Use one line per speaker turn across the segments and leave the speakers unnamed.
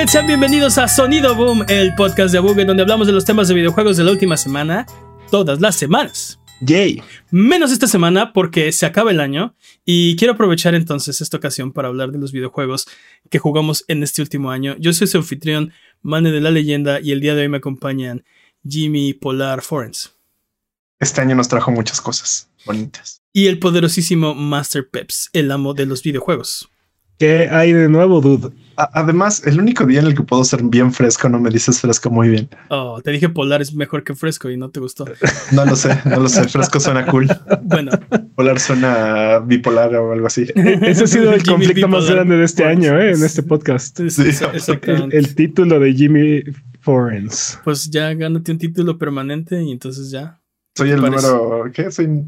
Buget, sean bienvenidos a Sonido Boom, el podcast de Buget donde hablamos de los temas de videojuegos de la última semana, todas las semanas.
Yay.
Menos esta semana porque se acaba el año y quiero aprovechar entonces esta ocasión para hablar de los videojuegos que jugamos en este último año. Yo soy su anfitrión, Mane de la Leyenda, y el día de hoy me acompañan Jimmy Polar Forens.
Este año nos trajo muchas cosas bonitas.
Y el poderosísimo Master Peps, el amo de los videojuegos.
¿Qué hay de nuevo, dude?
además, el único día en el que puedo ser bien fresco, no me dices fresco muy bien.
Oh, te dije polar es mejor que fresco y no te gustó.
No lo sé, no lo sé. Fresco suena cool.
Bueno,
polar suena bipolar o algo así.
Ese ha sido el conflicto más grande de este año, ¿eh? En este podcast.
Sí, exactamente.
El, título de Jimmy Forens.
Pues ya gánate un título permanente y entonces ya.
Soy el número. ¿Qué? Soy.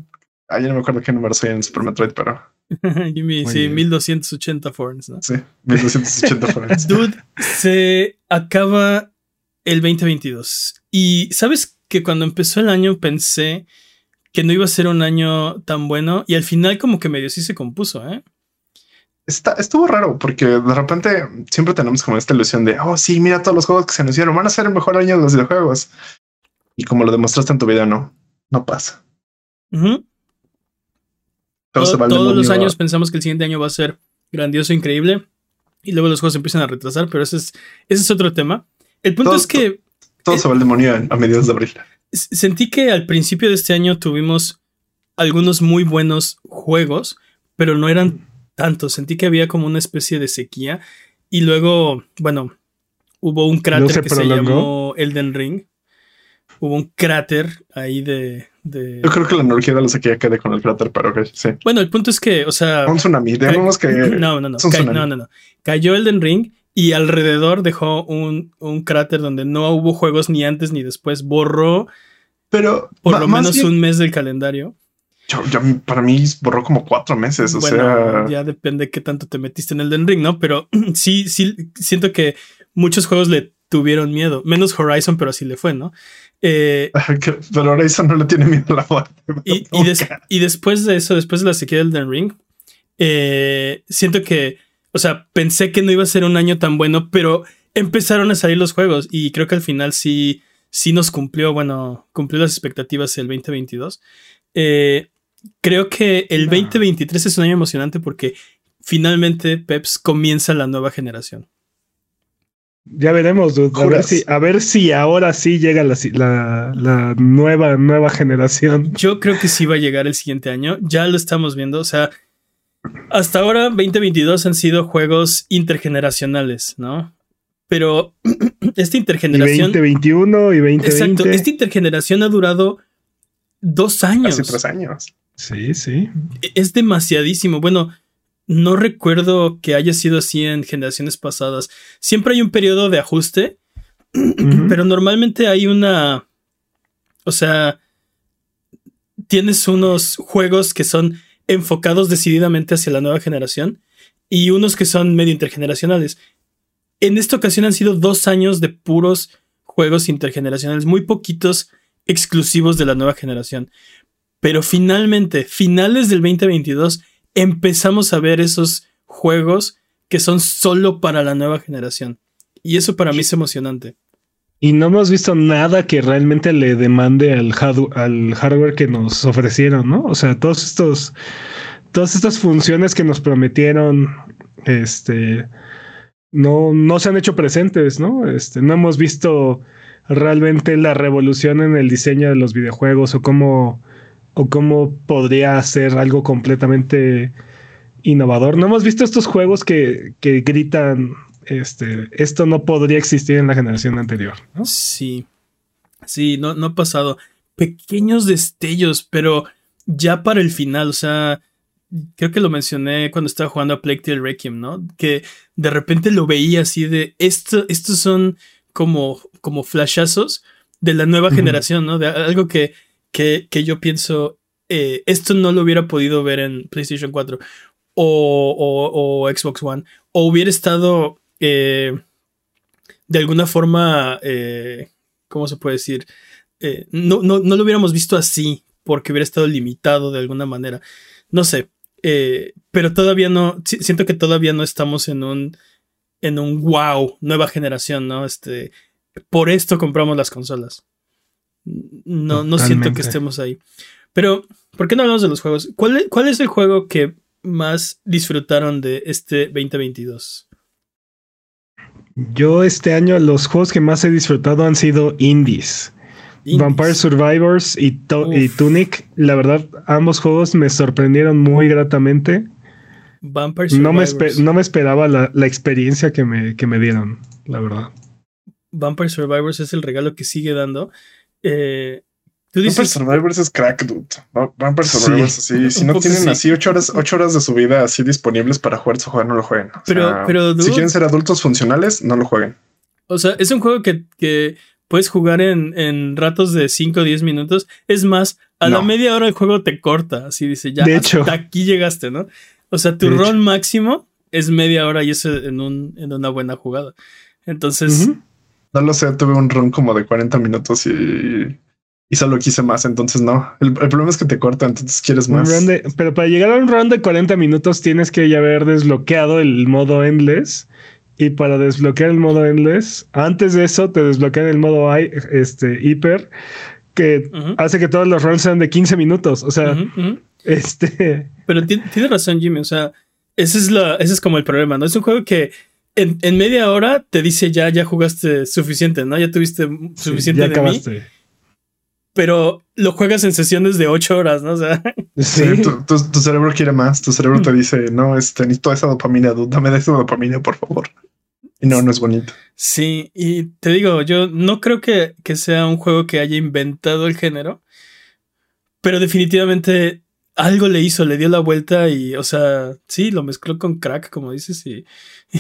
Ah, ya no me acuerdo qué número soy en Super Metroid, pero.
Jimmy, sí, 1280 forens, ¿no?
Sí, 1280 forens.
Dude, se acaba el 2022. Y sabes que cuando empezó el año pensé que no iba a ser un año tan bueno y al final como que medio sí se compuso, ¿eh?
Está, estuvo raro porque de repente siempre tenemos como esta ilusión de, oh sí, mira todos los juegos que se anunciaron, van a ser el mejor año de los videojuegos. Y como lo demostraste en tu video, no, no pasa
todos los años pensamos que el siguiente año va a ser grandioso, increíble. Y luego los juegos empiezan a retrasar, pero ese es, ese es otro tema. El punto es que.
Todo, se va al demonio a mediados de abril.
Sentí que al principio de este año tuvimos algunos muy buenos juegos, pero no eran tantos. Sentí que había como una especie de sequía. Y luego, bueno, hubo un cráter que se llamó Elden Ring. Hubo un cráter ahí de,
yo creo que la energía de la sequía quede con el cráter, pero que sí.
Bueno, el punto es que, o sea.
Un tsunami, digamos que.
No, no, no. no, no, no. Cayó Elden Ring y alrededor dejó un, un, cráter donde no hubo juegos ni antes ni después. Borró.
Pero.
Por lo menos un mes del calendario.
Yo, para mí borró como cuatro meses. O sea.
Ya depende qué tanto te metiste en Elden Ring, ¿no? Pero sí, sí, siento que muchos juegos le tuvieron miedo. Menos Horizon, pero así le fue, ¿no?
Eh, pero Horizon no le tiene miedo a la muerte.
Y, y, después de eso, después de la sequía del Den Ring, eh, siento que, o sea, pensé que no iba a ser un año tan bueno, pero empezaron a salir los juegos y creo que al final sí, sí nos cumplió, bueno, cumplió las expectativas el 2022. Eh, creo que el 2023 es un año emocionante porque finalmente Peps comienza la nueva generación.
Ya veremos, A ver, si, a ver si ahora sí llega la, la, nueva, nueva generación.
Yo creo que sí va a llegar el siguiente año. Ya lo estamos viendo. O sea, hasta ahora 2022 han sido juegos intergeneracionales, ¿no? Pero esta intergeneración.
Y 2021 y 2020. Exacto.
Esta intergeneración ha durado dos años.
Hace tres años.
Sí, sí.
Es demasiadísimo. Bueno, no recuerdo que haya sido así en generaciones pasadas. Siempre hay un periodo de ajuste, pero normalmente hay una... O sea, tienes unos juegos que son enfocados decididamente hacia la nueva generación y unos que son medio intergeneracionales. En esta ocasión han sido dos años de puros juegos intergeneracionales, muy poquitos exclusivos de la nueva generación. Pero finalmente, finales del 2022, empezamos a ver esos juegos que son solo para la nueva generación. Y eso para mí es emocionante.
Y no hemos visto nada que realmente le demande al, al hardware que nos ofrecieron, ¿no? O sea, todos estos, todas estas funciones que nos prometieron, este, no, no se han hecho presentes, ¿no? Este, no hemos visto realmente la revolución en el diseño de los videojuegos o cómo o cómo podría ser algo completamente innovador. No hemos visto estos juegos que, que gritan, este, esto no podría existir en la generación anterior.
Sí, sí, no, no ha pasado. Pequeños destellos, pero ya para el final, o sea, creo que lo mencioné cuando estaba jugando a Plague Tale Requiem, ¿no? Que de repente lo veía así de, esto, estos son como, como flashazos de la nueva generación, ¿no? De algo que que, yo pienso, eh, esto no lo hubiera podido ver en PlayStation 4 o, Xbox One, o hubiera estado eh, de alguna forma, eh, ¿cómo se puede decir? no, no, no, lo hubiéramos visto así, porque hubiera estado limitado de alguna manera. No sé, pero todavía no, siento que todavía no estamos en un en un wow, nueva generación, ¿no? Este, por esto compramos las consolas. No, no siento que estemos ahí. Pero, ¿por qué no hablamos de los juegos? ¿Cuál, ¿Cuál es el juego que más disfrutaron de este 2022?
Yo este año los juegos que más he disfrutado han sido indies. Vampire Survivors y, Tunic. La verdad, ambos juegos me sorprendieron muy gratamente. Vampire Survivors. No me, no me esperaba la, experiencia que me, que me dieron, la verdad.
Vampire Survivors es el regalo que sigue dando. Eh,
Vampire Survivors es crack, dude. Vampire Survivors, así. Si no tienen así ocho horas, ocho horas de su vida así disponibles para jugar su juego, no lo jueguen. pero, pero si quieren ser adultos funcionales, no lo jueguen.
O sea, es un juego que, que puedes jugar en, en, ratos de 5 o 10 minutos. Es más, a la media hora el juego te corta. Así dice, ya de hecho. aquí llegaste, ¿no? O sea, tu rol máximo es media hora y eso en, un, en una buena jugada. Entonces.
No lo sé, tuve un run como de 40 minutos y y solo quise más, entonces no. El, problema es que te corta, entonces quieres más.
pero para llegar a un round de 40 minutos tienes que ya haber desbloqueado el modo endless. Y para desbloquear el modo endless, antes de eso te desbloquean el modo este, hiper, que hace que todos los rounds sean de 15 minutos. O sea, este.
Pero tiene razón, Jimmy. O sea, ese es, la, ese es como el problema, ¿no? Es un juego que en, media hora te dice ya, ya jugaste suficiente, ¿no? Ya tuviste suficiente ya de acabaste pero lo juegas en sesiones de ocho horas, ¿no? O sea,
sí, tu, cerebro quiere más. Tu cerebro te dice, no, este, necesito esa dopamina, dame esa dopamina, por favor. Y no, no es bonito.
Sí, y te digo, yo no creo que, que sea un juego que haya inventado el género, pero definitivamente algo le hizo, le dio la vuelta y, o sea, sí, lo mezcló con crack, como dices, y.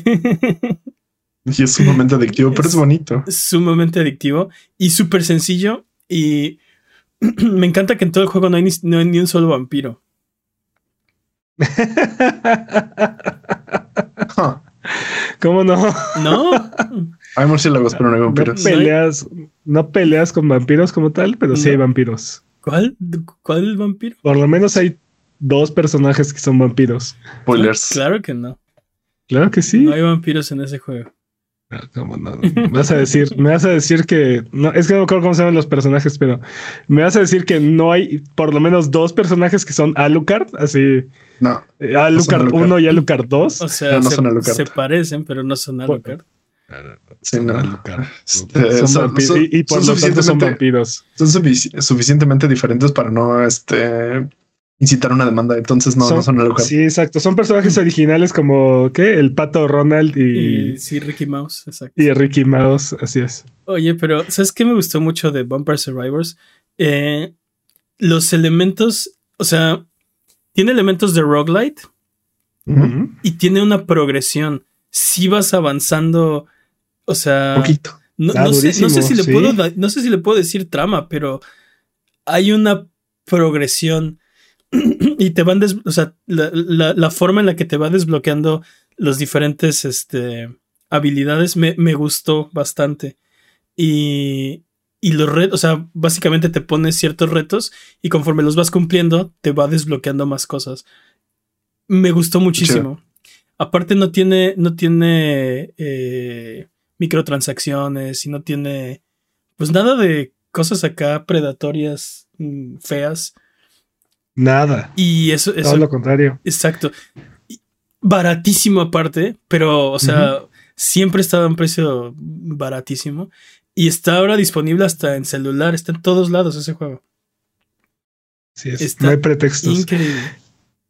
y es sumamente adictivo, pero es bonito.
Sumamente adictivo y súper sencillo. Y me encanta que en todo el juego no hay ni, un solo vampiro.
¿Cómo no?
No.
Hay murciélagos, pero no hay vampiros.
No peleas, no peleas con vampiros como tal, pero sí hay vampiros.
¿Cuál? ¿Cuál vampiro?
Por lo menos hay dos personajes que son vampiros.
Spoilers.
Claro que no.
Claro que sí.
No hay vampiros en ese juego.
Me vas a decir, me vas a decir que no, es que no me acuerdo cómo se llaman los personajes, pero me vas a decir que no hay por lo menos dos personajes que son Alucard, así.
No.
Eh, Alucard 1 y Alucard 2.
O sea, no, se, son Alucard. se, parecen, pero no son Alucard.
Sí, no.
Este, son, y, por lo tanto son vampiros.
Son suficientemente diferentes para no este incitar una demanda, entonces no son, no son
Sí, exacto. Son personajes originales como ¿qué? El pato Ronald y.
sí, Ricky Mouse, exacto.
Y Ricky Mouse, así es.
Oye, pero ¿sabes qué me gustó mucho de Vampire Survivors? Eh, los elementos, o sea, tiene elementos de roguelite y tiene una progresión. Si vas avanzando, o sea.
Poquito.
No, ah, sé, no, sé, si le puedo, no sé si le puedo decir trama, pero hay una progresión y te van, o sea, la, forma en la que te va desbloqueando los diferentes este, habilidades me, gustó bastante. Y, y los retos, o sea, básicamente te pones ciertos retos y conforme los vas cumpliendo, te va desbloqueando más cosas. Me gustó muchísimo. Aparte no tiene, no tiene eh, microtransacciones y no tiene, pues nada de cosas acá predatorias mm, feas.
Nada.
Y eso, es
Todo lo contrario.
Exacto. Baratísimo aparte, pero, o sea, siempre estaba en precio baratísimo. Y está ahora disponible hasta en celular, está en todos lados ese juego.
Sí, no hay pretextos. Increíble.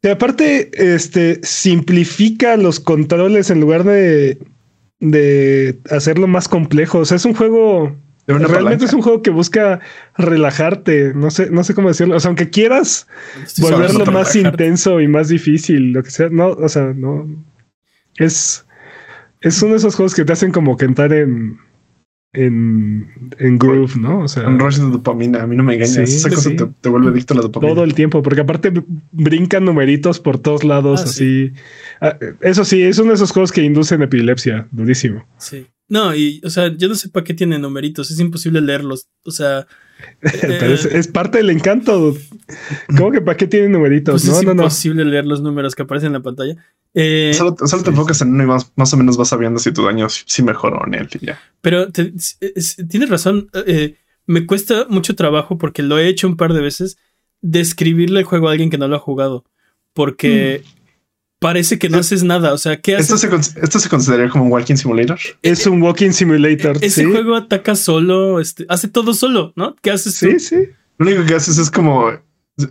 Y aparte, este simplifica los controles en lugar de, de hacerlo más complejo. O sea, es un juego Realmente es un juego que busca relajarte, no sé, no sé cómo decirlo. O sea, aunque quieras volverlo más intenso y más difícil, lo que sea, no, o sea, no. Es, es uno de esos juegos que te hacen como que entrar en, en, en groove, ¿no? O sea,
un rush de dopamina, a mí no me engañas. Esa cosa te, vuelve adicto a la dopamina.
Todo el tiempo, porque aparte brincan numeritos por todos lados, ah, así. Ah, eso sí, es uno de esos juegos que inducen epilepsia, durísimo.
Sí. No, y, o sea, yo no sé para qué tiene numeritos, es imposible leerlos. O sea.
Pero es, parte del encanto. ¿Cómo que para qué tiene numeritos?
Pues no, es imposible leer los números que aparecen en la pantalla. Eh,
Solo, solo te enfocas en uno y más, más o menos vas sabiendo si tu daño sí mejoró en él y ya.
Pero te- es- es- tienes razón. eh, me cuesta mucho trabajo porque lo he hecho un par de veces. Describirle el juego a alguien que no lo ha jugado. Porque parece que no haces nada. O sea, ¿qué
Esto
haces?
se, esto se consideraría como un walking simulator.
Es un walking simulator.
Ese
sí.
juego ataca solo, este, hace todo solo, ¿no? ¿Qué haces tú?
Sí, sí.
Lo único que haces es como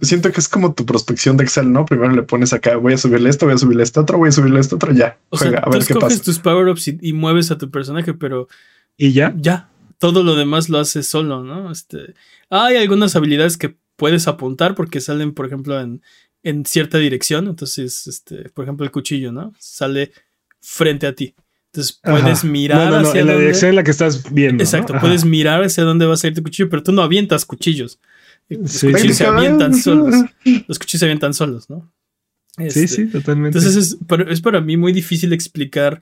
siento que es como tu prospección de Excel, ¿no? Primero le pones acá, voy a subirle esto, voy a subirle esto otro, voy a subirle esto otro, ya.
O
Juega,
sea,
a
tú
ver qué
escoges
pasa.
tus power-ups y, y mueves a tu personaje, pero
Y ya.
ya, todo lo demás lo haces solo, ¿no? Este, hay algunas habilidades que puedes apuntar porque salen, por ejemplo, en, en cierta dirección. Entonces, este, por ejemplo, el cuchillo, ¿no? Sale frente a ti. Entonces puedes
Ajá.
mirar
No, no, no,
hacia
en la
dónde-
dirección en la que estás viendo.
Exacto, puedes mirar hacia dónde va a salir tu cuchillo, pero tú no avientas cuchillos. Los
Sí,
cuchillos se avientan
¿eh?
solos. Los cuchillos se avientan solos, ¿no?
Sí,
Este,
sí, totalmente.
Entonces es para, es para mí muy difícil explicar,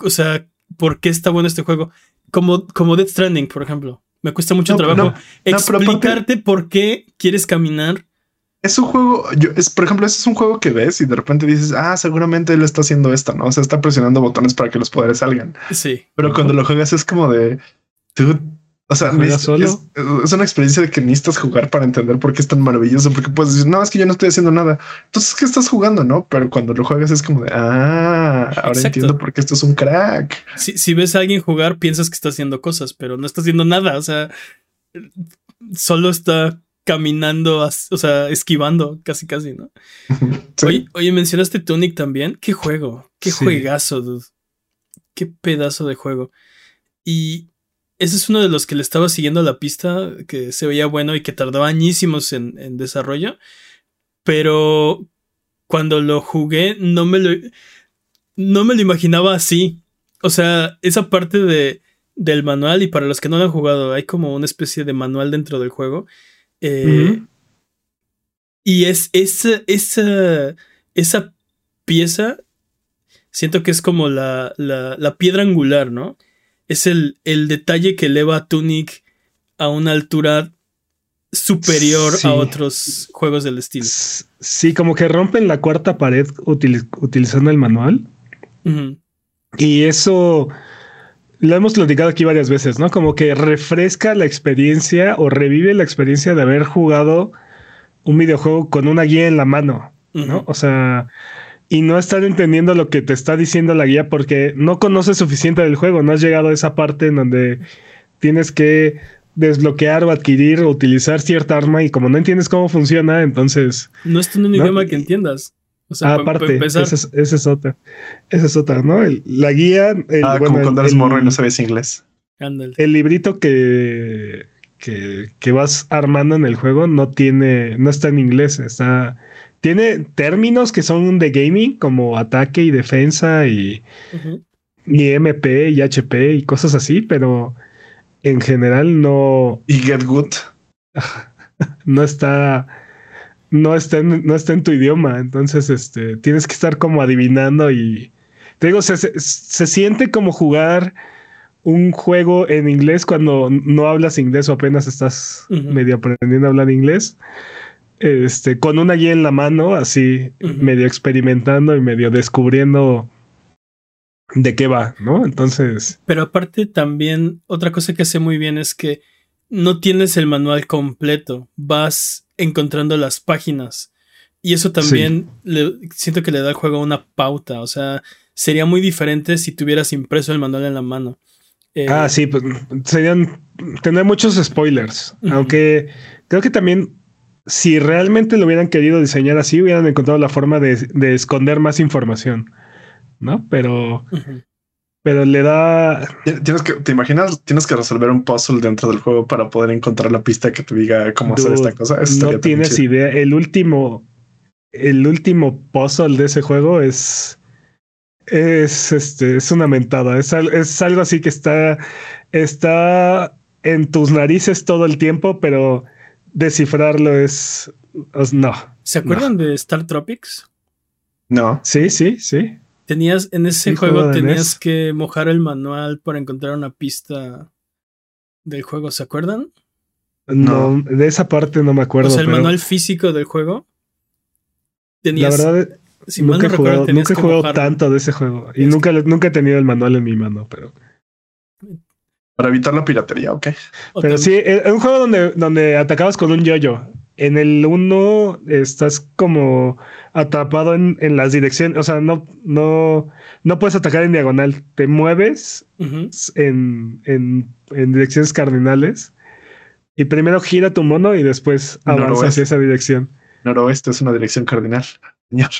o sea, por qué está bueno este juego. Como, como Death Stranding, por ejemplo. Me cuesta mucho
No,
trabajo
no, pero aparte-
explicarte por qué quieres caminar.
Es un juego, yo, es, por ejemplo, ese es un juego que ves y de repente dices, ah, seguramente él está haciendo esto, ¿no? O sea, está presionando botones para que los poderes salgan.
Sí.
Pero cuando lo juegas es como de, dude, o sea. Es, es una experiencia de que necesitas jugar para entender por qué es tan maravilloso, porque puedes decir, no, es que yo no estoy haciendo nada. Entonces, ¿qué estás jugando? No, pero cuando lo juegas es como de, ah, ahora
Exacto.
entiendo por qué esto es un crack.
Si, si ves a alguien jugar, piensas que está haciendo cosas, pero no está haciendo nada. O sea, solo está caminando, o sea, esquivando, casi, casi, ¿no?
Sí.
Oye, oye, mencionaste Tunic también. Qué juego, qué
Sí.
juegazo, dude. Qué pedazo de juego. Y ese es uno de los que le estaba siguiendo la pista, que se veía bueno y que tardó añísimos en, en desarrollo. Pero cuando lo jugué, no me lo, no me lo imaginaba así. O sea, esa parte de, del manual, y para los que no lo han jugado, hay como una especie de manual dentro del juego. Eh, y es esa, esa, esa pieza, siento que es como la, la, la piedra angular, ¿no? Es el, el detalle que eleva a Tunic a una altura superior
Sí.
a otros juegos del estilo.
Sí, como que rompen la cuarta pared util- utilizando el manual. Y eso lo hemos platicado aquí varias veces, ¿no? Como que refresca la experiencia o revive la experiencia de haber jugado un videojuego con una guía en la mano, ¿no? O sea, y no estar entendiendo lo que te está diciendo la guía porque no conoces suficiente del juego, no has llegado a esa parte en donde tienes que desbloquear o adquirir o utilizar cierta arma y como no entiendes cómo funciona, entonces
No es un
No,
idioma que entiendas. O sea,
Ah, aparte, esa es, esa es otra. Esa es otra, ¿no? El- la guía. el-
ah,
bueno,
como cuando
el-
eres morro y no sabes inglés.
ándale.
El librito que, que, que vas armando en el juego no tiene, no está en inglés, está. Tiene términos que son de gaming, como ataque y defensa y,
Ujú.
y MP y HP y cosas así, pero en general no,
Y Get Good.
no está. No está, en, no está en tu idioma. Entonces, este, tienes que estar como adivinando y. Te digo, se, se, se siente como jugar un juego en inglés cuando no hablas inglés o apenas estás medio aprendiendo a hablar inglés. Este, con una guía en la mano, así, medio experimentando y medio descubriendo de qué va, ¿no? Entonces,
Pero aparte también otra cosa que hace muy bien es que no tienes el manual completo, vas encontrando las páginas y eso también le- siento que le da al juego una pauta, o sea, sería muy diferente si tuvieras impreso el manual en la mano. Eh,
Ah, sí, pues serían tener muchos spoilers. Aunque creo que también, si realmente lo hubieran querido diseñar así, hubieran encontrado la forma de, de esconder más información. ¿No? Pero. Pero le da.
Tienes que, ¿te imaginas? Tienes que resolver un puzzle dentro del juego para poder encontrar la pista que te diga cómo hacer esta cosa. Eso
No tienes
chido.
idea. El último, el último puzzle de ese juego es. Es este, es una mentada. Es algo así que está. Está en tus narices todo el tiempo, pero descifrarlo es. es- no.
¿Se acuerdan de Star Tropics?
No.
Sí, sí, sí.
Tenías en ese
Sí,
juego tenías
NES.
que mojar el manual para encontrar una pista del juego, ¿se acuerdan?
No, de esa parte no me acuerdo.
o sea, el
pero
manual físico del juego.
la
Tenías
verdad,
Si mal
nunca he
no recuerdo,
jugado,
tenías
nunca he jugado tanto de ese juego. Y
Es
nunca, nunca he tenido el manual en mi mano, pero.
Para evitar la piratería, ok.
O
Pero sí, es un juego donde, donde atacabas con un yoyo. En el 1 estás como atrapado en, en las direcciones. O sea, no, no, no puedes atacar en diagonal. Te mueves en, en, en direcciones cardinales. Y primero gira tu mono y después avanza
Noroeste.
hacia esa dirección.
Noroeste es una dirección cardinal. Señor.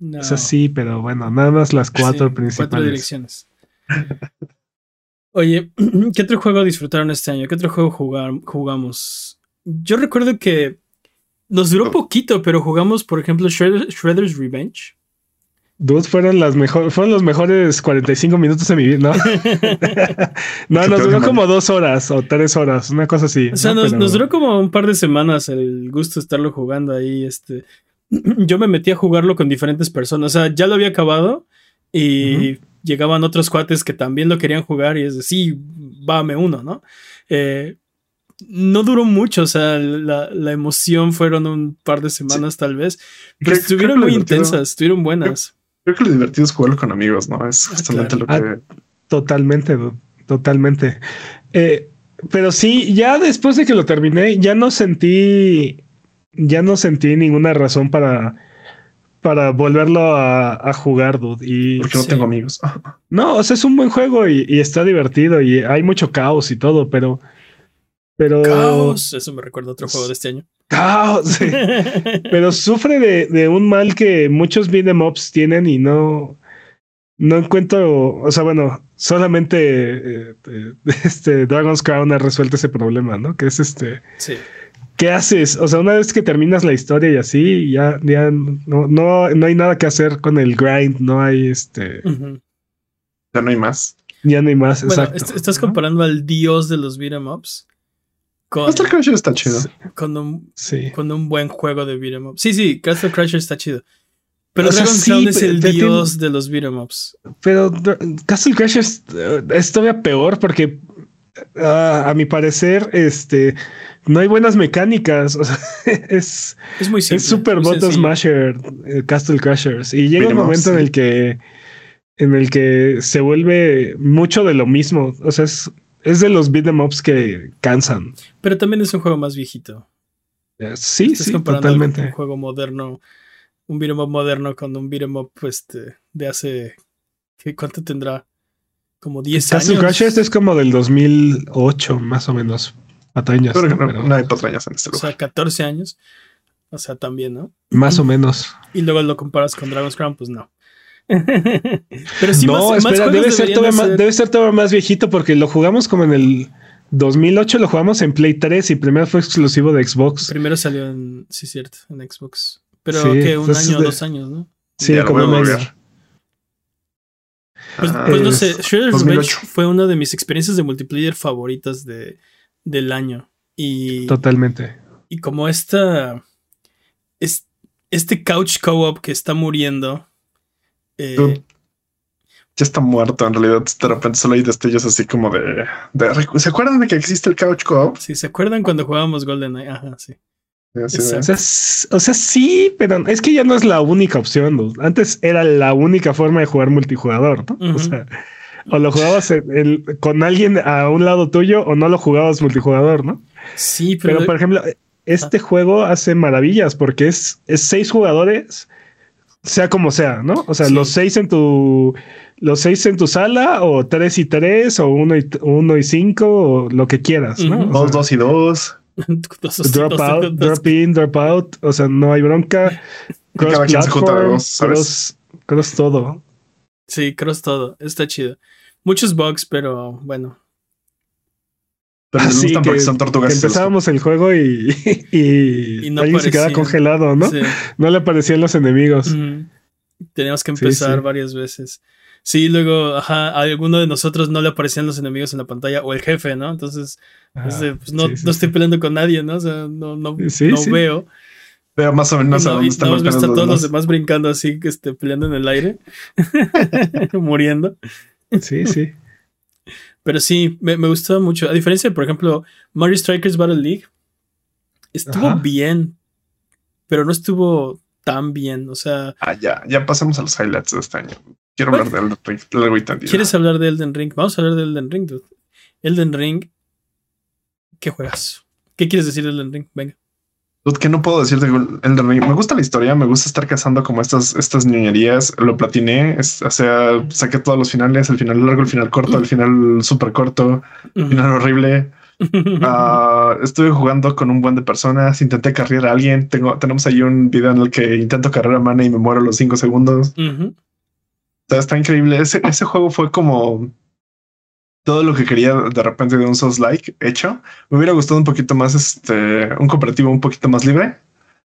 No.
O sea, sí, pero bueno, nada más las cuatro
Sí,
principales.
Cuatro direcciones. Oye, ¿qué otro juego disfrutaron este año? ¿Qué otro juego jugar- jugamos? Yo recuerdo que nos duró poquito, pero jugamos, por ejemplo, Shredder- Shredder's Revenge.
Dude, fueron las mejores, fueron los mejores 45 minutos de mi vida, ¿no? no, nos duró como dos horas o tres horas, una cosa así.
O sea,
¿no?
nos,
Pero-
nos duró como un par de semanas el gusto de estarlo jugando ahí. Este, yo me metí a jugarlo con diferentes personas. O sea, ya lo había acabado y llegaban otros cuates que también lo querían jugar y es de sí, váme uno, ¿no? Eh, no duró mucho, o sea, la, la emoción fueron un par de semanas tal vez, pero
Creo-
estuvieron
creo
muy intensas, estuvieron buenas.
Creo que lo divertido es jugarlo con amigos, ¿no? Es justamente
claro.
lo que.
Totalmente, dude, totalmente. Eh, pero sí, ya después de que lo terminé, ya no sentí, ya no sentí ninguna razón para, para volverlo a, a jugar, dude. Y
Porque no
Sí.
tengo amigos.
no, o sea, es un buen juego y, y está divertido y hay mucho caos y todo, pero, pero
Caos, eso me recuerda a otro juego de este año.
caos, sí. pero sufre de, de un mal que muchos beat'em ups tienen y no, no encuentro, o sea, bueno, solamente eh, eh, este Dragon's Crown ha resuelto ese problema, ¿no? Que es este,
sí.
¿qué haces? O sea, una vez que terminas la historia y así, ya, ya no, no, no hay nada que hacer con el grind, no hay este.
Ya no hay más.
ya no hay más,
Bueno,
exacto.
est- estás
¿no?
comparando al dios de los beat'em ups con,
el Crusher está chido.
con, un,
Sí.
con un buen juego de beat'em ups. Sí, sí, Castle Crusher está chido. Pero
O sea, sí,
es el
te- te-
dios de los beat'em ups.
Pero Castle Crash es, es todavía peor porque ah, a mi parecer este no hay buenas mecánicas. O sea, es
Es muy simple.
es super
sencillo.
smasher eh, Castle Crashers y llega un momento en el que en el que se vuelve mucho de lo mismo. O sea, es, es de los beat'em ups que cansan.
Pero también es un juego más viejito.
Eh, Sí,
Estás
sí,
comparando algo- un
totalmente.
juego moderno, un beat'em up moderno con un beat'em up este, de hace. ¿qué, ¿Cuánto tendrá? Como 10
Castle
años.
Crashers es como del 2008 más o menos. Patrañas,
Pero
¿no?
no,
Pero
no hay patrañas en este
O
lugar.
sea, 14 años. O sea, también, ¿no?
más o menos.
Y luego lo comparas con Dragon's Crown, pues no. Pero sí,
no,
más, más
espera,
juegos
debe ser, todavía más, debe ser todavía más viejito porque lo jugamos como en el 2008, lo jugamos en Play 3 y primero fue exclusivo de Xbox.
Primero salió en, sí, cierto, en Xbox. Pero
Sí,
que un año o
de-
dos años, ¿no?
Sí,
Ya
como un.
Pues,
Ah,
pues no sé, Shredder's
2008.
Revenge fue una de mis experiencias de multiplayer favoritas de, del año. Y,
Totalmente.
y como esta. Es, este couch co-op que está muriendo. Eh.
Ya está muerto en realidad. De repente solo hay destellos así como de, de- ¿Se acuerdan de que existe el Couch Co-op?
si se acuerdan cuando jugábamos GoldenEye, ajá, sí.
O sea, s- o sea, sí, pero es que ya no es la única opción. ¿no? Antes era la única forma de jugar multijugador, ¿no? O sea, o lo jugabas en- en- con alguien a un lado tuyo o no lo jugabas multijugador, ¿no?
Sí, pero,
Pero, por ejemplo, este juego hace maravillas porque es, es seis jugadores, sea como sea, ¿no? O sea,
Sí.
los seis en tu los seis en tu sala, o tres y tres, o uno y, uno y cinco, o lo que quieras, ¿no?
Dos,
sea,
dos y dos.
Drop out, drop in, drop out, o sea, no hay bronca. Cross
Cada quien se junta de dos, ¿sabes?
cross, cross todo.
Sí, cross todo. Está chido. Muchos bugs, pero bueno.
Pero les
Así
gustan porque
que-
son tortugas.
Empezábamos el juego y, y,
Y no
alguien se quedaba
aparecían.
congelado, ¿no?
Sí.
No le aparecían los enemigos.
Teníamos que empezar
sí.
varias veces. Sí, luego, ajá, a alguno de nosotros no le aparecían los enemigos en la pantalla o el jefe, ¿no? Entonces,
Ah,
pues, no,
sí, sí,
no
sí.
estoy peleando con nadie, ¿no? O sea, no, no,
Sí,
no
sí.
veo.
Veo más o menos a
no,
dónde están
a
golpeando
todos los
demás.
demás brincando así, que este, peleando en el aire, muriendo.
Sí, sí.
Pero sí, me, me gustó mucho. A diferencia de, por ejemplo, Mario Strikers Battle League, estuvo
Ajá.
bien, pero no estuvo tan bien. O sea.
Ah, ya, ya pasamos a los highlights de este año. Quiero hablar de Elden Ring.
¿Quieres hablar de Elden Ring? Vamos a hablar de Elden Ring, dude. Elden Ring. ¿Qué juegas? ¿Qué quieres decir de Elden Ring? Venga.
¿Qué no puedo decir de Elden Ring? Me gusta la historia, me gusta estar cazando como estas, estas niñerías. Lo platiné, o sea, saqué todos los finales, el final largo, el final corto, el final súper corto, el final horrible. Ah, estuve jugando con un buen de personas, intenté cargar a alguien. Tengo, tenemos ahí un video en el que intento cargar a Mana y me muero los cinco segundos. está increíble. Ese, ese juego fue como todo lo que quería de repente de un Souls like hecho. Me hubiera gustado un poquito más este, un cooperativo un poquito más libre.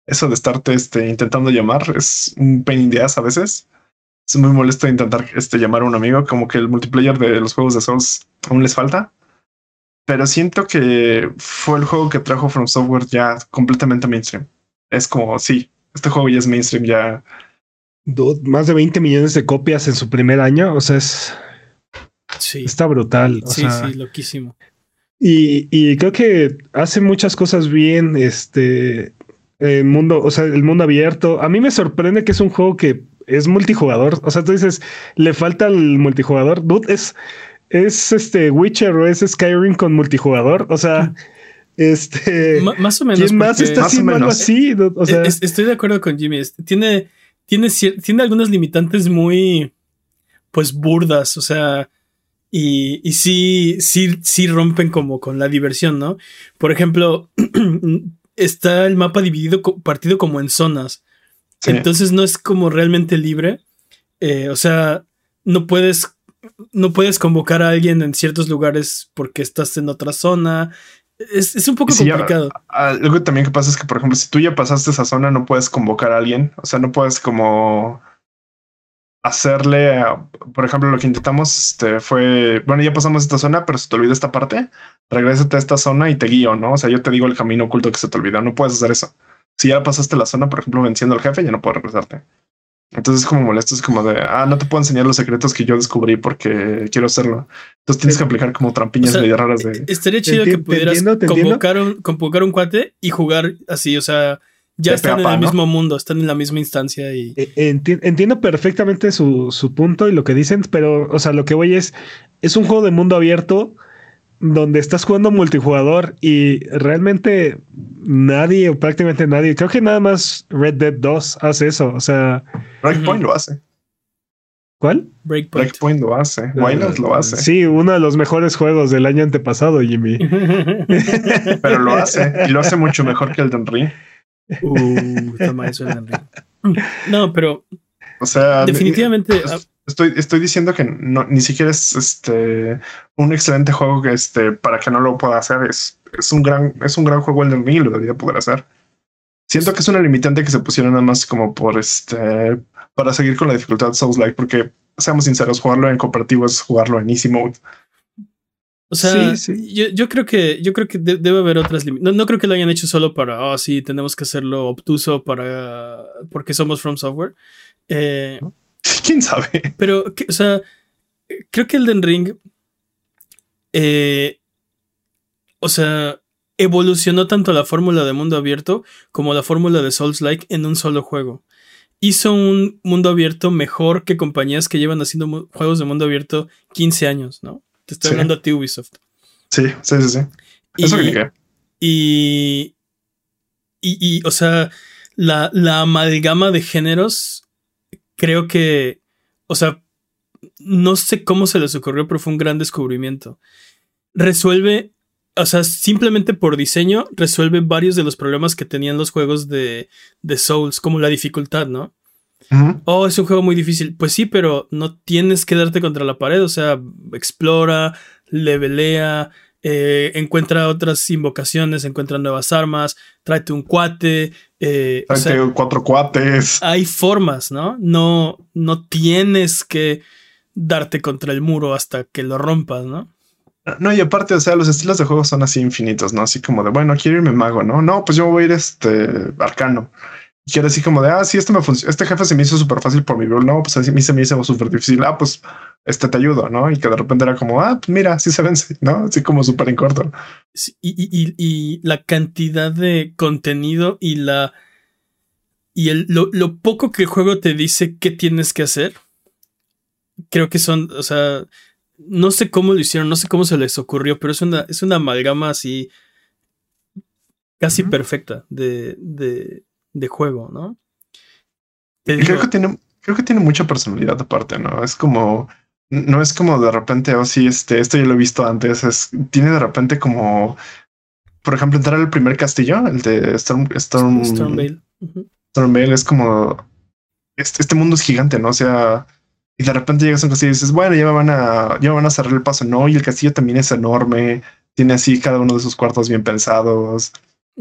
Eso de estarte este, intentando llamar es un pain in the ass a veces. Es muy molesto intentar este, llamar a un amigo, como que el multiplayer de los juegos de Souls aún les falta pero siento que fue el juego que trajo From Software ya completamente mainstream. Es como, sí, este juego ya es mainstream, ya.
más de 20 millones de copias en su primer año, o sea, es. Sí. Está brutal.
sí, sí, loquísimo.
Y, y, creo que hace muchas cosas bien. Este. El mundo, o sea, el mundo abierto. A mí me sorprende que es un juego que es multijugador. O sea, tú dices, le falta el multijugador. Dude, es es este Witcher o es Skyrim con multijugador. O sea, este.
más o menos.
¿Quién más está haciendo algo así? O sea,
estoy de acuerdo con Jimmy. Tiene, tiene, tiene algunas limitantes muy, pues, burdas. O sea, y, y sí, sí, sí rompen como con la diversión, ¿no? Por ejemplo, está el mapa dividido, partido como en zonas. Entonces no es como realmente libre. Eh, o sea, no puedes no puedes convocar a alguien en ciertos lugares porque estás en otra zona. Es, un poco complicado.
algo también que pasa es que, por ejemplo, si tú ya pasaste esa zona, no puedes convocar a alguien. O sea, no puedes como hacerle, por ejemplo, lo que intentamos este, fue, bueno, ya pasamos esta zona, pero se te olvida esta parte, regrésate a esta zona y te guío, ¿no? O sea, yo te digo el camino oculto que se te olvidó, no puedes hacer eso. Si ya pasaste la zona, por ejemplo, venciendo al jefe, ya no puedes regresarte. Entonces es como molesto, es como de, ah, no te puedo enseñar los secretos que yo descubrí porque quiero hacerlo. Entonces tienes que aplicar como trampiñas medio raras de...
Estaría chido que pudieras convocar, un, convocar un cuate y jugar así, o sea, ya están en el mismo mundo, están en la misma instancia y...
E, entiendo perfectamente su, su punto y lo que dicen, pero, o sea, lo que voy es, es un juego de mundo abierto donde estás jugando multijugador y realmente nadie o prácticamente nadie, creo que nada más Red Dead 2 hace eso, o sea...
Breakpoint lo hace.
¿Cuál?
Breakpoint. lo hace. Wildlands lo hace.
Sí, uno de los mejores juegos del año antepasado, Jimmy.
Pero lo hace. Y lo hace mucho mejor que el Den Ring.
Uh, toma eso el Ring. No, pero...
O sea...
Definitivamente...
Estoy, estoy diciendo que no, ni siquiera es este un excelente juego que este para que no lo pueda hacer. Es, es un gran, es un gran juego el de mí lo debería poder hacer. Siento que es una limitante que se pusieron nada más como por este para seguir con la dificultad Souls Like, porque seamos sinceros, jugarlo en cooperativo es jugarlo en easy mode.
O sea, Yo, yo, creo que yo creo que debe haber otras limitaciones. No, creo que lo hayan hecho solo para, oh, sí, tenemos que hacerlo obtuso para porque somos From Software. Eh,
¿Quién sabe?
Pero, o sea, creo que Elden Ring, eh, o sea, evolucionó tanto la fórmula de mundo abierto como la fórmula de Souls-like en un solo juego. Hizo un mundo abierto mejor que compañías que llevan haciendo juegos de mundo abierto 15 años, ¿no? Te estoy hablando a ti, Ubisoft.
Sí, sí, sí, sí. Eso y, que
y, y, y, o sea, la, la amalgama de géneros creo que, o sea, no sé cómo se les ocurrió, pero fue un gran descubrimiento. Resuelve, o sea, simplemente por diseño, resuelve varios de los problemas que tenían los juegos de, de Souls, como la dificultad, ¿no? Oh, es un juego muy difícil. Pues sí, pero no tienes que darte contra la pared, o sea, explora, levelea, eh, encuentra otras invocaciones, encuentra nuevas armas, tráete un cuate. Eh,
tráete cuatro cuates.
Hay formas, ¿no? No, no tienes que darte contra el muro hasta que lo rompas, ¿no?
No, y aparte, o sea, los estilos de juego son así infinitos, ¿no? Así como de, bueno, quiero irme mago, ¿no? No, pues yo voy a ir este arcano. Y era así como de, ah, sí, esto me funciona. Este jefe se me hizo súper fácil por mi build. No, pues así se me hizo súper difícil. Ah, pues este te ayudo, ¿no? Y que de repente era como, ah, pues mira, sí se vence, ¿no? Así como súper en corto.
y, y, y, la cantidad de contenido y la y el, lo, lo, poco que el juego te dice qué tienes que hacer, creo que son, o sea, no sé cómo lo hicieron, no sé cómo se les ocurrió, pero es una, es una amalgama así casi perfecta de, de, de, juego, ¿no?
creo, que tiene, creo que tiene mucha personalidad aparte, ¿no? Es como, no es como de repente, oh sí, este, esto yo lo he visto antes, es, tiene de repente como, por ejemplo, entrar al primer castillo, el de Storm, Storm, Stormvale. Stormvale es como, este, este mundo es gigante, ¿no? O sea, y de repente llegas a un castillo y dices, bueno, ya me van a, ya van a cerrar el paso. No, y el castillo también es enorme. Tiene así cada uno de sus cuartos bien pensados.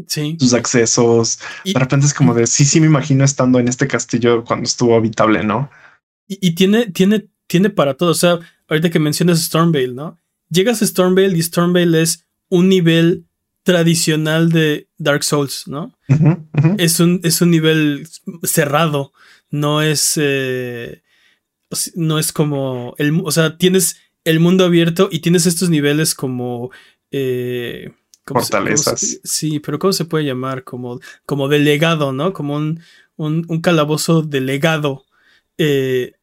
Sí.
Sus accesos. de repente es como de sí, sí me imagino estando en este castillo cuando estuvo habitable, ¿no?
Y, tiene, tiene, tiene para todo. O sea, ahorita que mencionas Stormvale, ¿no? Llegas a Stormvale y Stormvale es un nivel tradicional de Dark Souls, ¿no? Es, un, es un nivel cerrado. No es. Eh, no es como el, o sea, tienes el mundo abierto y tienes estos niveles como eh,
fortalezas.
sí, pero ¿cómo se puede llamar? Como, como delegado, ¿no? Como un, un, un calabozo delegado, eh,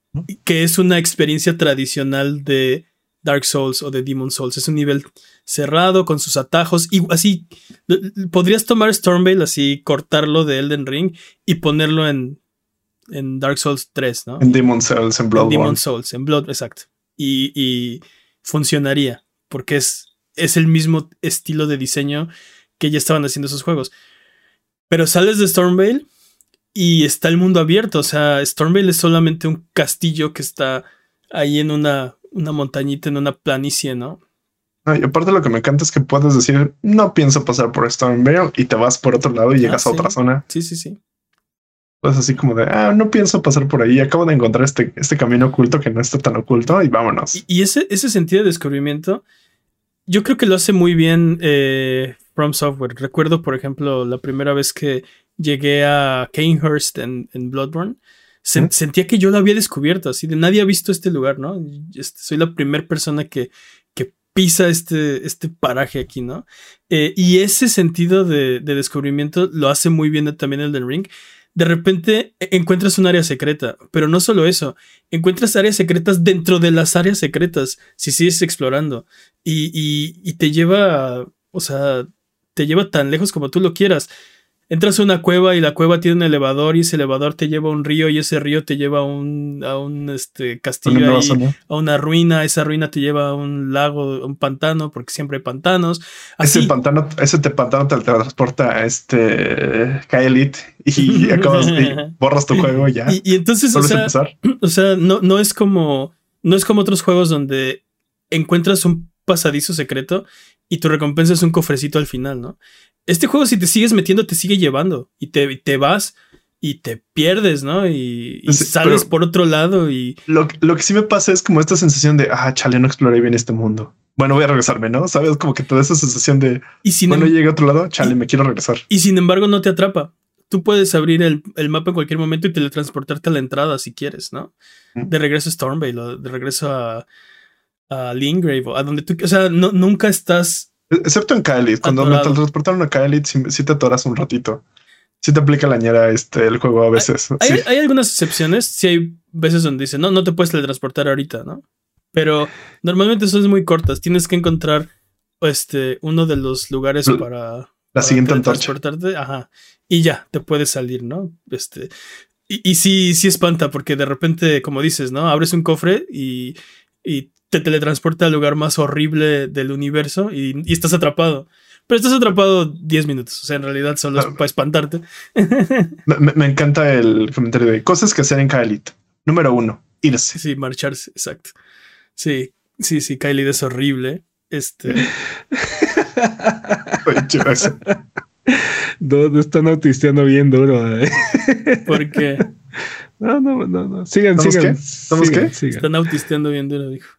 que es una experiencia tradicional de Dark Souls o de Demon Souls. Es un nivel cerrado con sus atajos y así podrías tomar Stormvale así cortarlo de Elden Ring y ponerlo en en Dark Souls 3, ¿no?
En Demon Souls, en Blood.
En Demon Souls, en Blood, exacto. Y, funcionaría, porque es, es el mismo estilo de diseño que ya estaban haciendo esos juegos. Pero sales de Stormvale y está el mundo abierto. O sea, Stormvale es solamente un castillo que está ahí en una, una montañita, en una planicie, ¿no?
y aparte lo que me encanta es que puedes decir, no pienso pasar por Stormvale y te vas por otro lado y llegas
ah,
a otra zona.
Sí, sí, sí.
Pues así como de, ah, no pienso pasar por ahí, acabo de encontrar este, este camino oculto que no está tan oculto y vámonos.
Y, ese, ese sentido de descubrimiento, yo creo que lo hace muy bien eh, From Software. Recuerdo, por ejemplo, la primera vez que llegué a Kanehurst en, en Bloodborne, sentía que yo lo había descubierto, así de nadie ha visto este lugar, ¿no? Este, soy la primera persona que, que pisa este, este paraje aquí, ¿no? Eh, y ese sentido de, de, descubrimiento lo hace muy bien también el del Ring de repente e, encuentras un área secreta, pero no solo eso, encuentras áreas secretas dentro de las áreas secretas, si sigues explorando, y, y, y te lleva, o sea, te lleva tan lejos como tú lo quieras entras a una cueva y la cueva tiene un elevador y ese elevador te lleva a un río y ese río te lleva a un, a un este, castillo ahí, a una ruina, esa ruina te lleva a un lago, un pantano, porque siempre hay pantanos.
Ese pantano, ese te pantano te transporta a este Kaelit y acabas de borras tu juego ya.
Y, entonces, o sea, o sea, no, no es como, no es como otros juegos donde encuentras un pasadizo secreto y tu recompensa es un cofrecito al final, ¿no? Este juego, si te sigues metiendo, te sigue llevando y te, te vas y te pierdes, ¿no? Y, sales por otro lado y...
Lo, que sí me pasa es como esta sensación de, ah, chale, no exploré bien este mundo. Bueno, voy a regresarme, ¿no? Sabes, como que toda esa sensación de, y bueno, em- llegué a otro lado, chale, me quiero regresar.
Y sin embargo, no te atrapa. Tú puedes abrir el, mapa en cualquier momento y teletransportarte a la entrada si quieres, ¿no? De regreso a Stormvale o de regreso a, a Lingrave o a donde tú... O sea, no, nunca estás
Excepto en Kaelit. Cuando me transportaron a Kaelit, sí, te atoras un ratito. Sí te aplica la ñera este, el juego a veces.
Hay, algunas excepciones. Sí hay veces donde dice, no, no te puedes teletransportar ahorita, ¿no? Pero normalmente son muy cortas. Tienes que encontrar este, uno de los lugares para...
La siguiente antorcha.
Ajá. Y ya, te puedes salir, ¿no? Este... Y, y sí, sí espanta porque de repente, como dices, ¿no? Abres un cofre y, y te teletransporta al lugar más horrible del universo y, estás atrapado. Pero estás atrapado 10 minutos. O sea, en realidad solo es ah. para espantarte.
me, encanta el comentario de cosas que hacer en Kaelit. Número uno, irse.
Sí, marcharse, exacto. Sí, sí, sí, Kaelit es horrible. Este.
Dos están autisteando bien duro. ¿eh?
¿Por qué?
No, no, no, no. Sigan, sigan. Qué?
¿Estamos qué?
Están autisteando bien duro, dijo.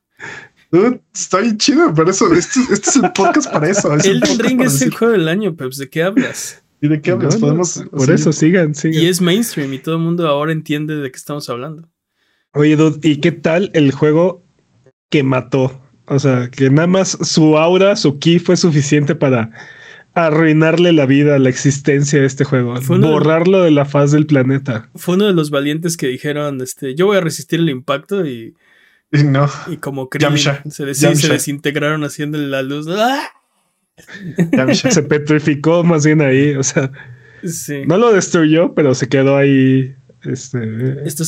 Está bien chido, por eso. Este, este, es el podcast para eso.
el Ring es el juego del año, Peps. ¿De qué hablas?
¿Y de qué hablas? Podemos.
por eso, sigan, sigan.
Y es mainstream y todo el mundo ahora entiende de qué estamos hablando.
Oye, Dude, ¿y qué tal el juego que mató? O sea, que nada más su aura, su ki fue suficiente para arruinarle la vida, la existencia de este juego, borrarlo de la faz del planeta.
Fue uno de los valientes que dijeron, este, yo voy a resistir el impacto y
no.
Y como Krillin se, se, desintegraron haciendo la luz. ¡Ah!
se petrificó más bien ahí, o sea, no lo destruyó, pero se quedó ahí este,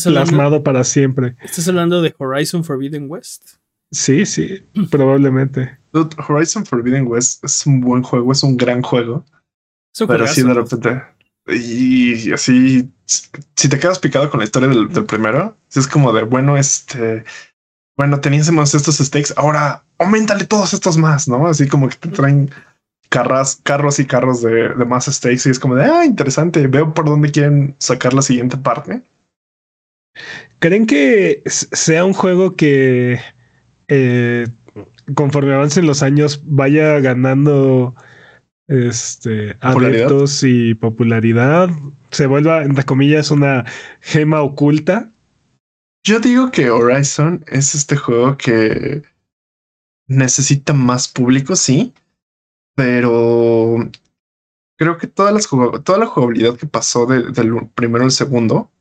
plasmado para siempre.
¿Estás hablando de Horizon Forbidden West?
Sí, sí, probablemente.
Horizon Forbidden West es un buen juego, es un gran juego. pero sí, de repente. Y así, si te quedas picado con la historia del, del primero, es como de bueno, este bueno, teníamos estos stakes, ahora aumentale todos estos más, ¿no? Así como que te traen carras, carros y carros de, más stakes y es como de, ah, interesante, veo por dónde quieren sacar la siguiente parte.
¿Creen que sea un juego que eh, conforme avancen los años vaya ganando este, adeptos y popularidad? ¿Se vuelva, entre comillas, una gema oculta?
Yo digo que Horizon es este juego que necesita más público, sí, pero creo que toda, la jugabilidad que pasó del primero al segundo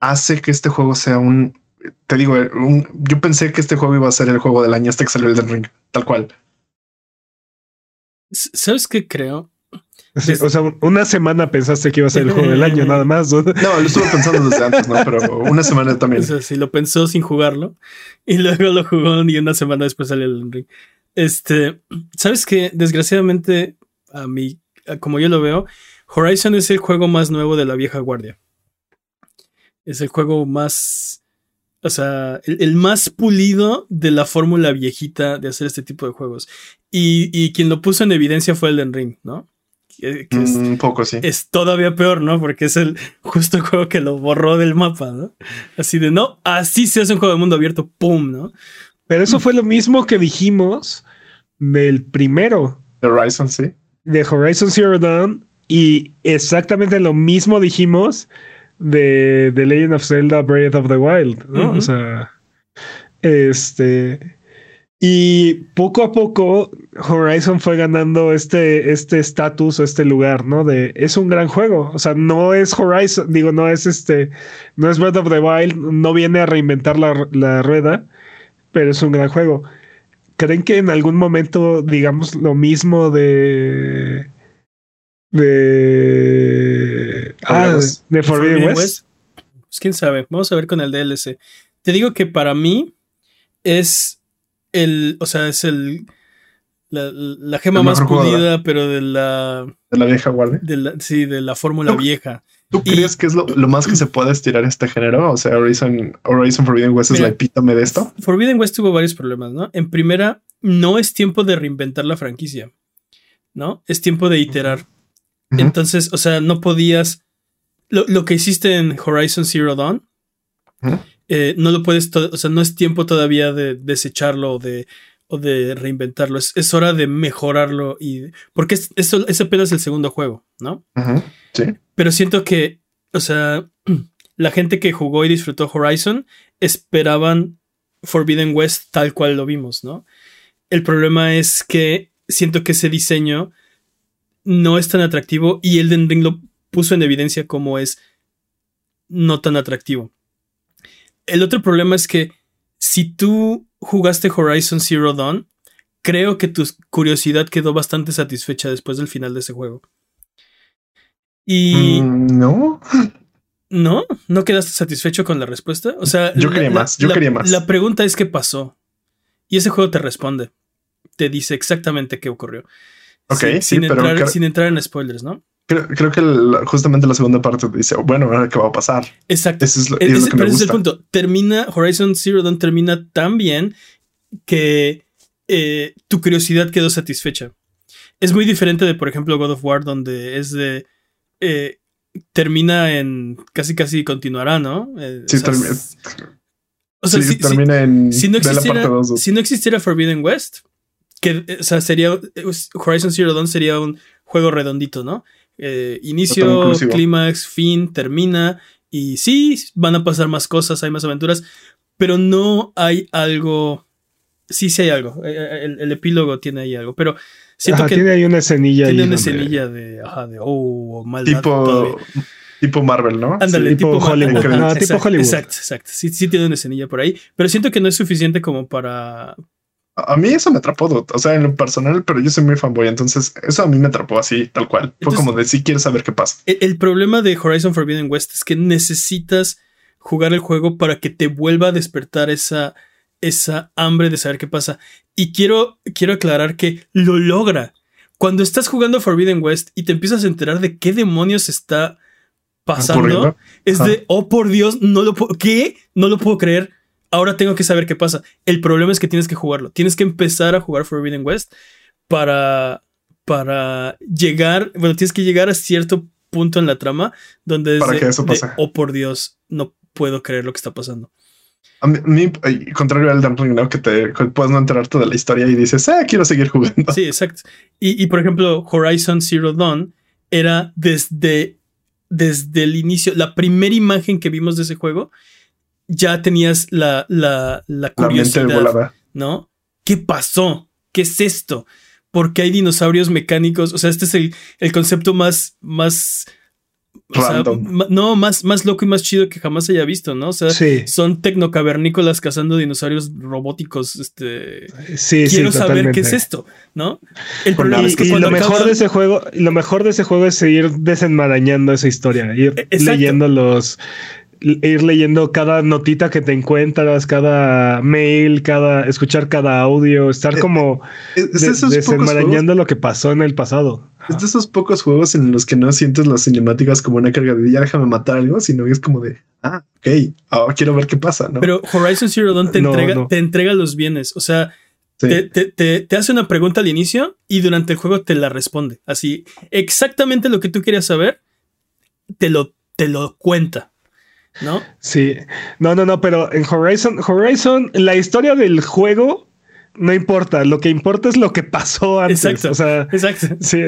hace que este juego sea un. Te digo, yo pensé que este juego iba a ser el juego del año hasta que salió el del ring, tal cual.
¿Sabes qué creo?
O sea, una semana pensaste que iba a ser el juego del año, nada más.
No, lo estuve pensando desde antes, ¿no? Pero una semana también.
O sí, lo pensó sin jugarlo. Y luego lo jugó y una semana después salió el ring. Este, ¿sabes que Desgraciadamente, a mí, como yo lo veo, Horizon es el juego más nuevo de la vieja guardia. Es el juego más. O sea, el, más pulido de la fórmula viejita de hacer este tipo de juegos. Y, y quien lo puso en evidencia fue el Ring, ¿no?
Es, un poco sí.
Es todavía peor, ¿no? Porque es el justo el juego que lo borró del mapa, ¿no? Así de no, así se hace un juego de mundo abierto, ¡pum! ¿no?
Pero eso fue lo mismo que dijimos del primero.
De Horizon, sí.
De Horizon Zero Dawn. Y exactamente lo mismo dijimos de The Legend of Zelda Breath of the Wild, ¿no? O sea, este. Y poco a poco Horizon fue ganando este este estatus o este lugar, ¿no? De es un gran juego, o sea, no es Horizon, digo, no es este, no es Breath of the Wild, no viene a reinventar la, la rueda, pero es un gran juego. ¿Creen que en algún momento digamos lo mismo de de ah, de Forbidden, West?
Pues quién sabe, vamos a ver con el DLC. Te digo que para mí es el, o sea, es el la, gema más pulida, pero de la
de la vieja guardia.
De la, sí, de la fórmula vieja.
¿Tú crees que es lo, más que se puede estirar este género? O sea, Horizon, Horizon Forbidden West es la epítome de esto.
Forbidden West tuvo varios problemas, ¿no? En primera, no es tiempo de reinventar la franquicia, ¿no? Es tiempo de iterar. Entonces, o sea, no podías. Lo, que hiciste en Horizon Zero Dawn, eh, no lo puedes, o sea, no es tiempo todavía de desecharlo o de, o de reinventarlo. Es, hora de mejorarlo y. Porque es, es, apenas el segundo juego, ¿no?
Sí.
Pero siento que, o sea, la gente que jugó y disfrutó Horizon esperaban Forbidden West tal cual lo vimos, ¿no? El problema es que siento que ese diseño no es tan atractivo y Elden Ring lo puso en evidencia como es no tan atractivo el otro problema es que si tú jugaste Horizon Zero Dawn, creo que tu curiosidad quedó bastante satisfecha después del final de ese juego. Y.
Mm, no.
¿No? ¿No quedaste satisfecho con la respuesta? O sea.
Yo quería más, yo quería más.
La pregunta es: ¿qué pasó? Y ese juego te responde. Te dice exactamente qué ocurrió.
Ok,
sin, entrar, sin entrar en spoilers, ¿no?
Creo, que justamente la segunda parte dice, bueno, ¿qué va a pasar?
Exacto. Ese es, lo, que pero ese es el punto. Termina, Horizon Zero Dawn termina tan bien que eh, tu curiosidad quedó satisfecha. Es muy diferente de, por ejemplo, God of War, donde es de... Eh, termina en... Casi, casi continuará, ¿no?
Eh, sí, termina. O sea, si, termina en...
Si no, existiera, si no existiera Forbidden West, que, o sea, sería... Horizon Zero Dawn sería un juego redondito, ¿no? Eh, inicio, clímax, fin, termina. Y sí, van a pasar más cosas, hay más aventuras, pero no hay algo. Sí, sí hay algo. Eh, eh, el, epílogo tiene ahí algo. Pero Siento que
tiene ahí una escenilla.
Tiene una
donde-
escenilla de, ajá, de, oh, maldad.
Tipo,
todavía.
tipo Marvel, ¿no?
Ándale,
Sí,
tipo,
tipo Hollywood.
Ajá,
No, tipo
exacto,
Hollywood.
Exacto, exacto. Sí, sí tiene una escenilla por ahí, pero siento que no es suficiente como para...
A mí eso me atrapó, o sea, en lo personal, pero yo soy muy fanboy, entonces eso a mí me atrapó así, tal cual. Fue como de si quieres saber qué pasa.
El, el problema de Horizon Forbidden West es que necesitas jugar el juego para que te vuelva a despertar esa, esa hambre de saber qué pasa. Y quiero, quiero aclarar que lo logra. Cuando estás jugando Forbidden West y te empiezas a enterar de qué demonios está pasando,
Ocurriendo.
es de, oh por Dios, no lo puedo, ¿qué? No lo puedo creer. Ahora tengo que saber qué pasa. El problema es que tienes que jugarlo. Tienes que empezar a jugar Forbidden West para, para llegar, bueno, tienes que llegar a cierto punto en la trama donde
Para
de-
que eso
de,
pase.
oh por Dios, no puedo creer lo que está pasando.
A mí, contrario al Ring, ¿no? Que te que puedes no enterarte de la historia y dices, eh, quiero seguir jugando.
Sí, exacto. Y, y, por ejemplo, Horizon Zero Dawn era desde, desde el inicio, la primera imagen que vimos de ese juego, ya tenías la, la, curiosidad. ¿no? ¿Qué pasó? ¿Qué es esto? ¿Por qué hay dinosaurios mecánicos? O sea, este es el, el concepto más, más, o sea, no, más, más loco y más chido que jamás haya visto, ¿no? O sea,
Sí,
son tecnocavernícolas cazando dinosaurios robóticos, este...
sí, sí.
Quiero saber qué es esto, ¿no? El problema es que
y lo mejor
acaba-
de ese juego, lo mejor de ese juego es seguir desenmarañando esa historia, ir
E- exacto.
leyendo los, ir leyendo cada notita que te encuentras, cada mail, cada, escuchar cada audio, estar
Eh,
como
Es, es
de-
esos pocos juegos,
desenmarañando lo que pasó en el pasado.
es de esos pocos juegos en los que no sientes las cinemáticas como una carga de ya déjame matar algo, sino que es como de, ah, ok, ahora quiero ver qué pasa, ¿no?
Pero Horizon Zero Dawn te,
No,
entrega,
no.
te entrega los bienes, o sea,
Sí.
te, te- te- te hace una pregunta al inicio y durante el juego te la responde. Así, exactamente lo que tú querías saber, te lo, te lo cuenta, ¿no?
Sí, no, no, no, pero en Horizon, Horizon, la historia del juego no importa, lo que importa es lo que pasó antes.
Exacto.
O sea,
Exacto.
sí,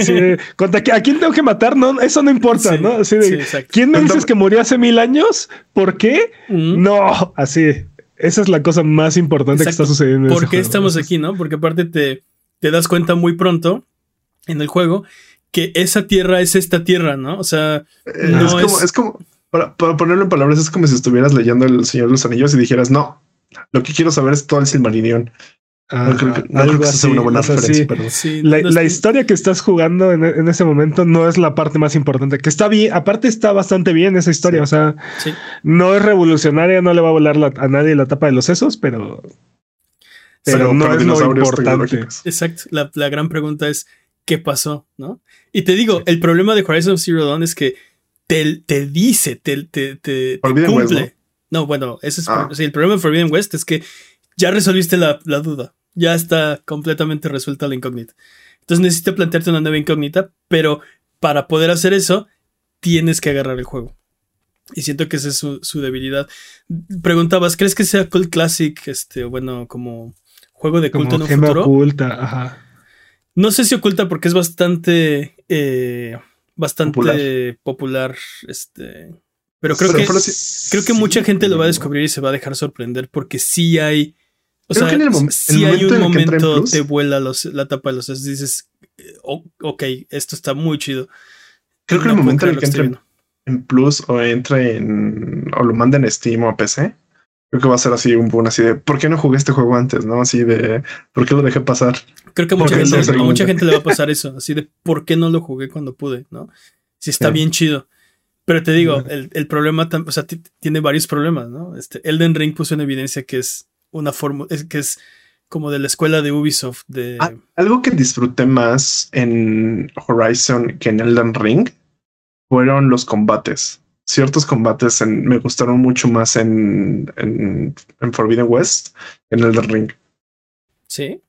sí. Contra ¿A quién tengo que matar? No, eso no importa,
Sí,
¿no? Así de,
sí, exacto.
¿Quién me dices que murió hace mil años? ¿Por qué?
Mm.
No, así. Esa es la cosa más importante que está sucediendo. en
¿Por
ese
qué
juego.
estamos aquí, no? Porque aparte te, te das cuenta muy pronto en el juego que esa tierra es esta tierra, ¿no? O sea, no
es como,
es-
es como, para, para ponerlo en palabras, es como si estuvieras leyendo El Señor de los Anillos y dijeras, no, lo que quiero saber es todo el Silmarillion.
Ajá,
No creo que, no creo que sea una buena referencia,
sí.
pero
sí,
La,
no
la
es-
historia que estás jugando en, en ese momento no es la parte más importante, que está bien, aparte está bastante bien esa historia,
Sí.
o sea,
sí.
no es revolucionaria, no le va a volar la- a nadie la tapa de los sesos, pero, pero
Pero-
no es lo
dinosaurios
importante.
Exacto. La, la gran pregunta es, ¿qué pasó? ¿No? Y te digo, el problema de Horizon Zero Dawn es que te, te dice, te, te, te-
West,
cumple. ¿no? bueno, ese es
Ah.
sí, el problema de Forbidden West es que ya resolviste la, la duda. Ya está completamente resuelta la incógnita. Entonces necesitas plantearte una nueva incógnita, pero para poder hacer eso, tienes que agarrar el juego. Y siento que esa es su, su debilidad. Preguntabas, ¿crees que sea Cult Classic? Este, bueno, como juego de culto
Como
en un futuro?
oculta, ajá.
No sé si oculta porque es bastante. eh, bastante popular. este. Pero creo
Pero-
que.
pero sí-
creo que mucha gente lo va a descubrir y se va a dejar sorprender porque sí hay. O
Creo
sea,
que en el
sí
el
hay un
en en
momento
Plus-
te vuela los, la tapa de los sesos. Dices, eh, o- ok, esto está muy chido.
Creo que
No
el momento en el que entre en Plus o entre en o lo manden en Steam o a PC, creo que va a ser así un boom así de ¿por qué no jugué este juego antes? No así de ¿por qué lo dejé pasar?
Creo que a mucha gente, a mucha gente le va a pasar eso, así de por qué no lo jugué cuando pude, ¿no? Si está
Sí.
bien chido. Pero te digo, el, el problema, o sea, ti- tiene varios problemas, ¿no? Este, Elden Ring puso en evidencia que es una forma, es, que es como de la escuela de Ubisoft, de...
Ah, algo que disfruté más en Horizon que en Elden Ring fueron los combates. Ciertos combates en- me gustaron mucho más en, en, en Forbidden West que en Elden Ring.
Sí.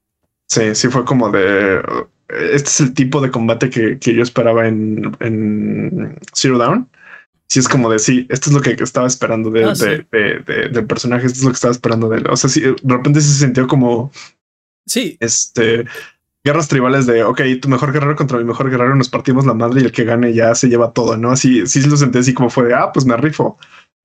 Sí, sí fue como de. Este es el tipo de combate que, que yo esperaba en, en Zero Down. Sí, es como de sí, esto es lo que estaba esperando de,
Ah,
de-
sí.
de- de- del personaje, esto es lo que estaba esperando de él. O sea, sí, de repente se sintió como
Sí,
este guerras tribales de ok, tu mejor guerrero contra mi mejor guerrero, nos partimos la madre y el que gane ya se lleva todo, ¿no? Así, sí lo sentí así como fue de ah, pues me rifo.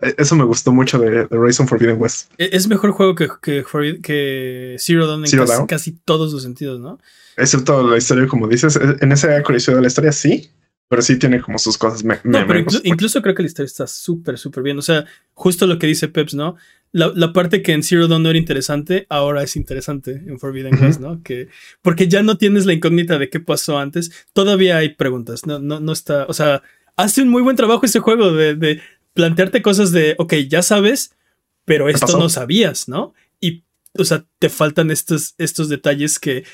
E, eso me gustó mucho de, de Horizon Forbidden West.
E, es mejor juego que, que, que Zero Dawn en
Zero
casi, todos los sentidos, ¿no?
Excepto la historia, como dices, e- en esa curiosidad de la historia sí, pero sí tiene como sus cosas. Me, me-
No, pero
me gustó.
incluso creo que la historia está súper, súper bien. O sea, justo lo que dice Peps, ¿no? La, la parte que en Zero Dawn no era interesante, ahora es interesante en Forbidden. West, ¿no? Que, porque ya no tienes la incógnita de qué pasó antes. Todavía hay preguntas. No, no, no está. O sea, hace un muy buen trabajo ese juego de, de plantearte cosas de, ok, ya sabes, pero esto no sabías, ¿no? Y, o sea, te faltan estos, estos detalles que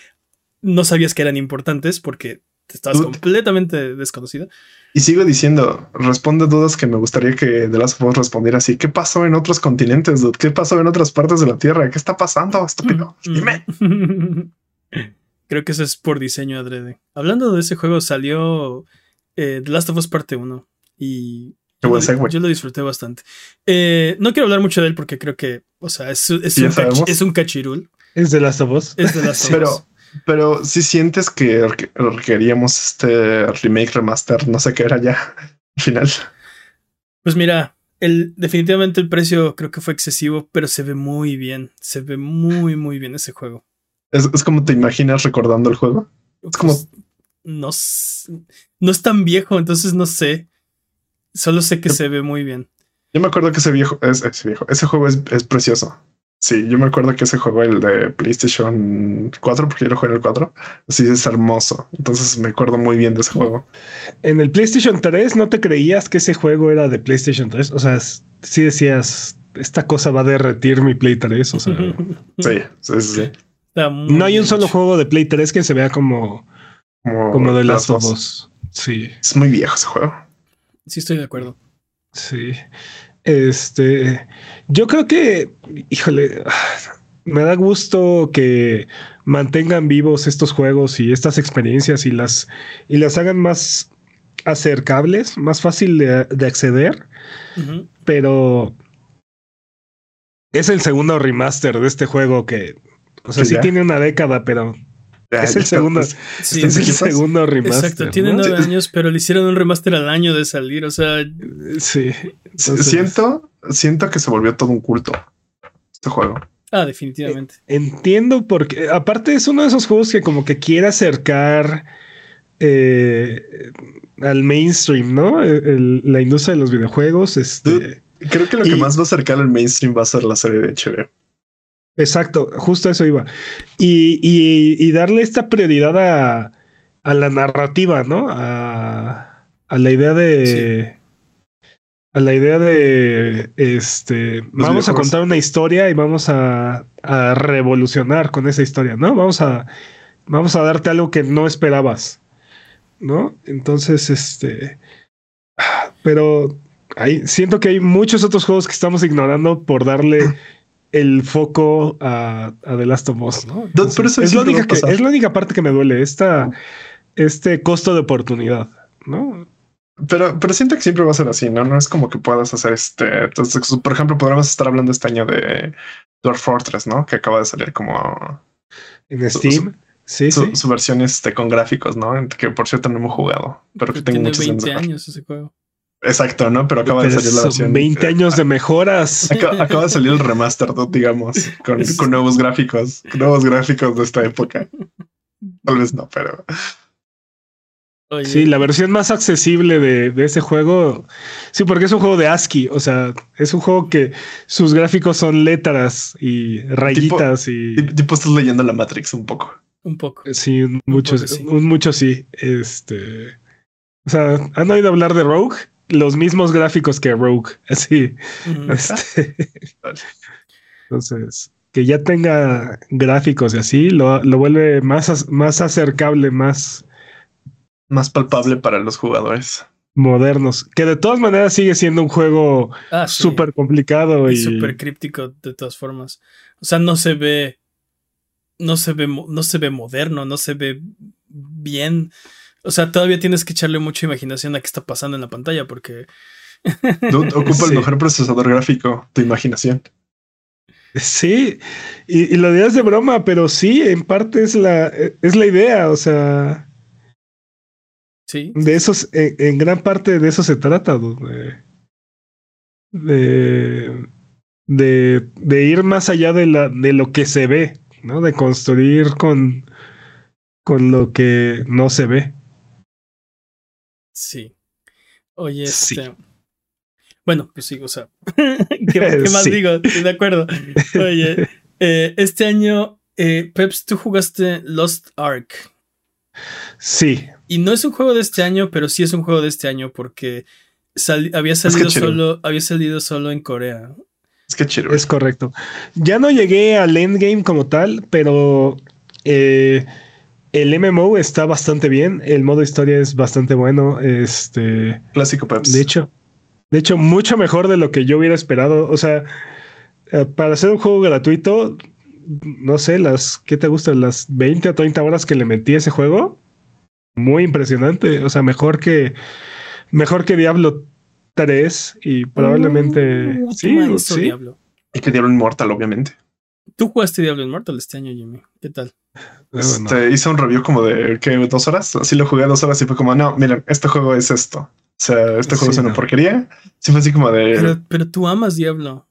no sabías que eran importantes porque estabas completamente desconocido.
Y sigo diciendo, responde dudas que me gustaría que The Last of Us respondiera así. ¿Qué pasó en otros continentes? dude? ¿Qué pasó en otras partes de la Tierra? ¿Qué está pasando, estúpido?
Mm.
Dime.
Creo que eso es por diseño adrede. Hablando de ese juego, salió eh, The Last of Us Parte 1 y
Qué
yo
buen
lo,
segue.
yo lo disfruté bastante. Eh, no quiero hablar mucho de él porque creo que, o sea, es, un, cach- es un cachirul.
Es de Last of Us.
Es de Last of
Pero, pero si sientes que reque- requeríamos este remake, remaster, no sé qué era ya al final.
Pues mira, el, definitivamente el precio creo que fue excesivo, pero se ve muy bien. Se ve muy, muy bien ese juego.
Es, es como te imaginas recordando el juego. Es como-
Pues, no, s- no es tan viejo, entonces no sé. Solo sé que se ve muy bien.
Yo me acuerdo que ese viejo, es, ese viejo, ese juego es, es precioso. Sí, yo me acuerdo que ese juego, el de PlayStation 4, porque yo lo jugué en el 4, sí es hermoso. Entonces me acuerdo muy bien de ese juego.
En el PlayStation 3 no te creías que ese juego era de PlayStation 3. O sea, sí decías, esta cosa va a derretir mi Play 3. O sea,
Sí, sí, sí. sí.
Está muy
no hay un solo
hecho.
juego de Play 3 que se vea como,
Como,
como de
las dos.
Sí,
Es muy viejo ese juego.
Sí, estoy de acuerdo.
sí. Este, yo creo que, híjole, me da gusto que mantengan vivos estos juegos y estas experiencias y las, y las hagan más acercables, más fácil de, de acceder. Pero es el segundo remaster de este juego que, o sea, sí tiene una década, pero es el segundo,
pues,
Sí,
es el segundo remaster.
Exacto, tiene nueve años, pero le hicieron un remaster al año de salir. O sea,
Sí. Entonces,
Siento, siento que se volvió todo un culto este juego.
ah, definitivamente.
Entiendo porque, aparte es uno de esos juegos que como que quiere acercar eh, al mainstream, ¿no? El- la industria de los videojuegos, este...
Dude. Creo que lo que
Y-
más va a acercar al mainstream va a ser la serie de HBO.
Exacto, justo eso iba. Y, y- y darle esta prioridad a, a la narrativa, ¿no? A, a la idea de. A la idea de. Este. vamos a contar una historia y vamos a, a revolucionar con esa historia, ¿no? Vamos a. Vamos a darte algo que no esperabas. ¿No? Entonces, este. Pero hay, siento que hay muchos otros juegos que estamos ignorando por darle el foco a, a The Last of Us, ¿no?
Pero eso
es, la única
a
que,
pasar.
es la única parte que me duele, esta, este costo de oportunidad, ¿no?
Pero, pero siento que siempre va a ser así, ¿no? No es como que puedas hacer este. Entonces, por ejemplo, podríamos estar hablando este año de Dwarf Fortress, ¿no? Que acaba de salir como
En
Su-
Steam. Sí,
su,
sí.
su versión este, con gráficos, ¿no? Que por cierto no hemos jugado, pero que tengo
Tiene
muchos
20
ganas de
años ese juego.
Exacto, ¿no? Pero acaba de salir la versión.
20
eh,
años de mejoras.
Acaba, acaba de salir el remaster, ¿no? digamos, con, nuevos gráficos, con nuevos gráficos de esta época. Tal vez no, pero
Oye,
Sí, la versión más accesible de, de ese juego. Sí, porque es un juego de ASCII. O sea, es un juego que sus gráficos son letras y rayitas y.
ti- tipo estás leyendo la Matrix un poco.
un poco.
Sí, un mucho,
poco sí.
un mucho sí. Este. O sea, ¿han oído hablar de Rogue? Los mismos gráficos que Rogue. Así. Este, entonces, que ya tenga gráficos y así, lo, lo vuelve más, más acercable, más
Más palpable para los jugadores.
modernos. Que de todas maneras sigue siendo un juego
Ah, sí.
súper complicado
Y
y
súper críptico de todas formas. O sea, no se ve. No se ve, no se ve moderno, no se ve bien. O sea, todavía tienes que echarle mucha imaginación a qué está pasando en la pantalla, porque
Dude, ocupa
Sí.
el mejor procesador gráfico, tu imaginación.
Sí, y, y lo dirás de broma, pero sí, en parte es la, es la idea, o sea,
sí.
de esos, en, en gran parte de eso se trata. dude. de, de, ir más allá de, la, de lo que se ve, ¿no? De construir con, con lo que no se ve.
Sí. Oye, este. Bueno, pues sí, o sea, ¿qué, más digo? Estoy de acuerdo. Oye, eh, este año, eh, Peps, tú jugaste Lost Ark.
Sí.
Y no es un juego de este año, pero sí es un juego de este año porque había salido solo, había salido solo en Corea.
Es que chido. Es correcto. Ya no llegué al endgame como tal, pero eh, el MMO está bastante bien. El modo historia es bastante bueno. Este.
Clásico Peps.
De hecho, de hecho, mucho mejor de lo que yo hubiera esperado. O sea, eh, para hacer un juego gratuito, no sé, las, ¿qué te gustan? Las 20 o 30 horas que le metí a ese juego. Muy impresionante. O sea, mejor que, mejor que Diablo 3 y probablemente... Uh, sí, sí. Diablo.
Y que Diablo Immortal, obviamente.
Tú jugaste Diablo Immortal este año, Jimmy. ¿Qué tal?
Este, hice un review como de ¿qué, dos horas. Así lo jugué dos horas y fue como, no, miren, este juego es esto. O sea, este juego es una porquería. Sí, fue así como de.
Pero, pero tú amas Diablo.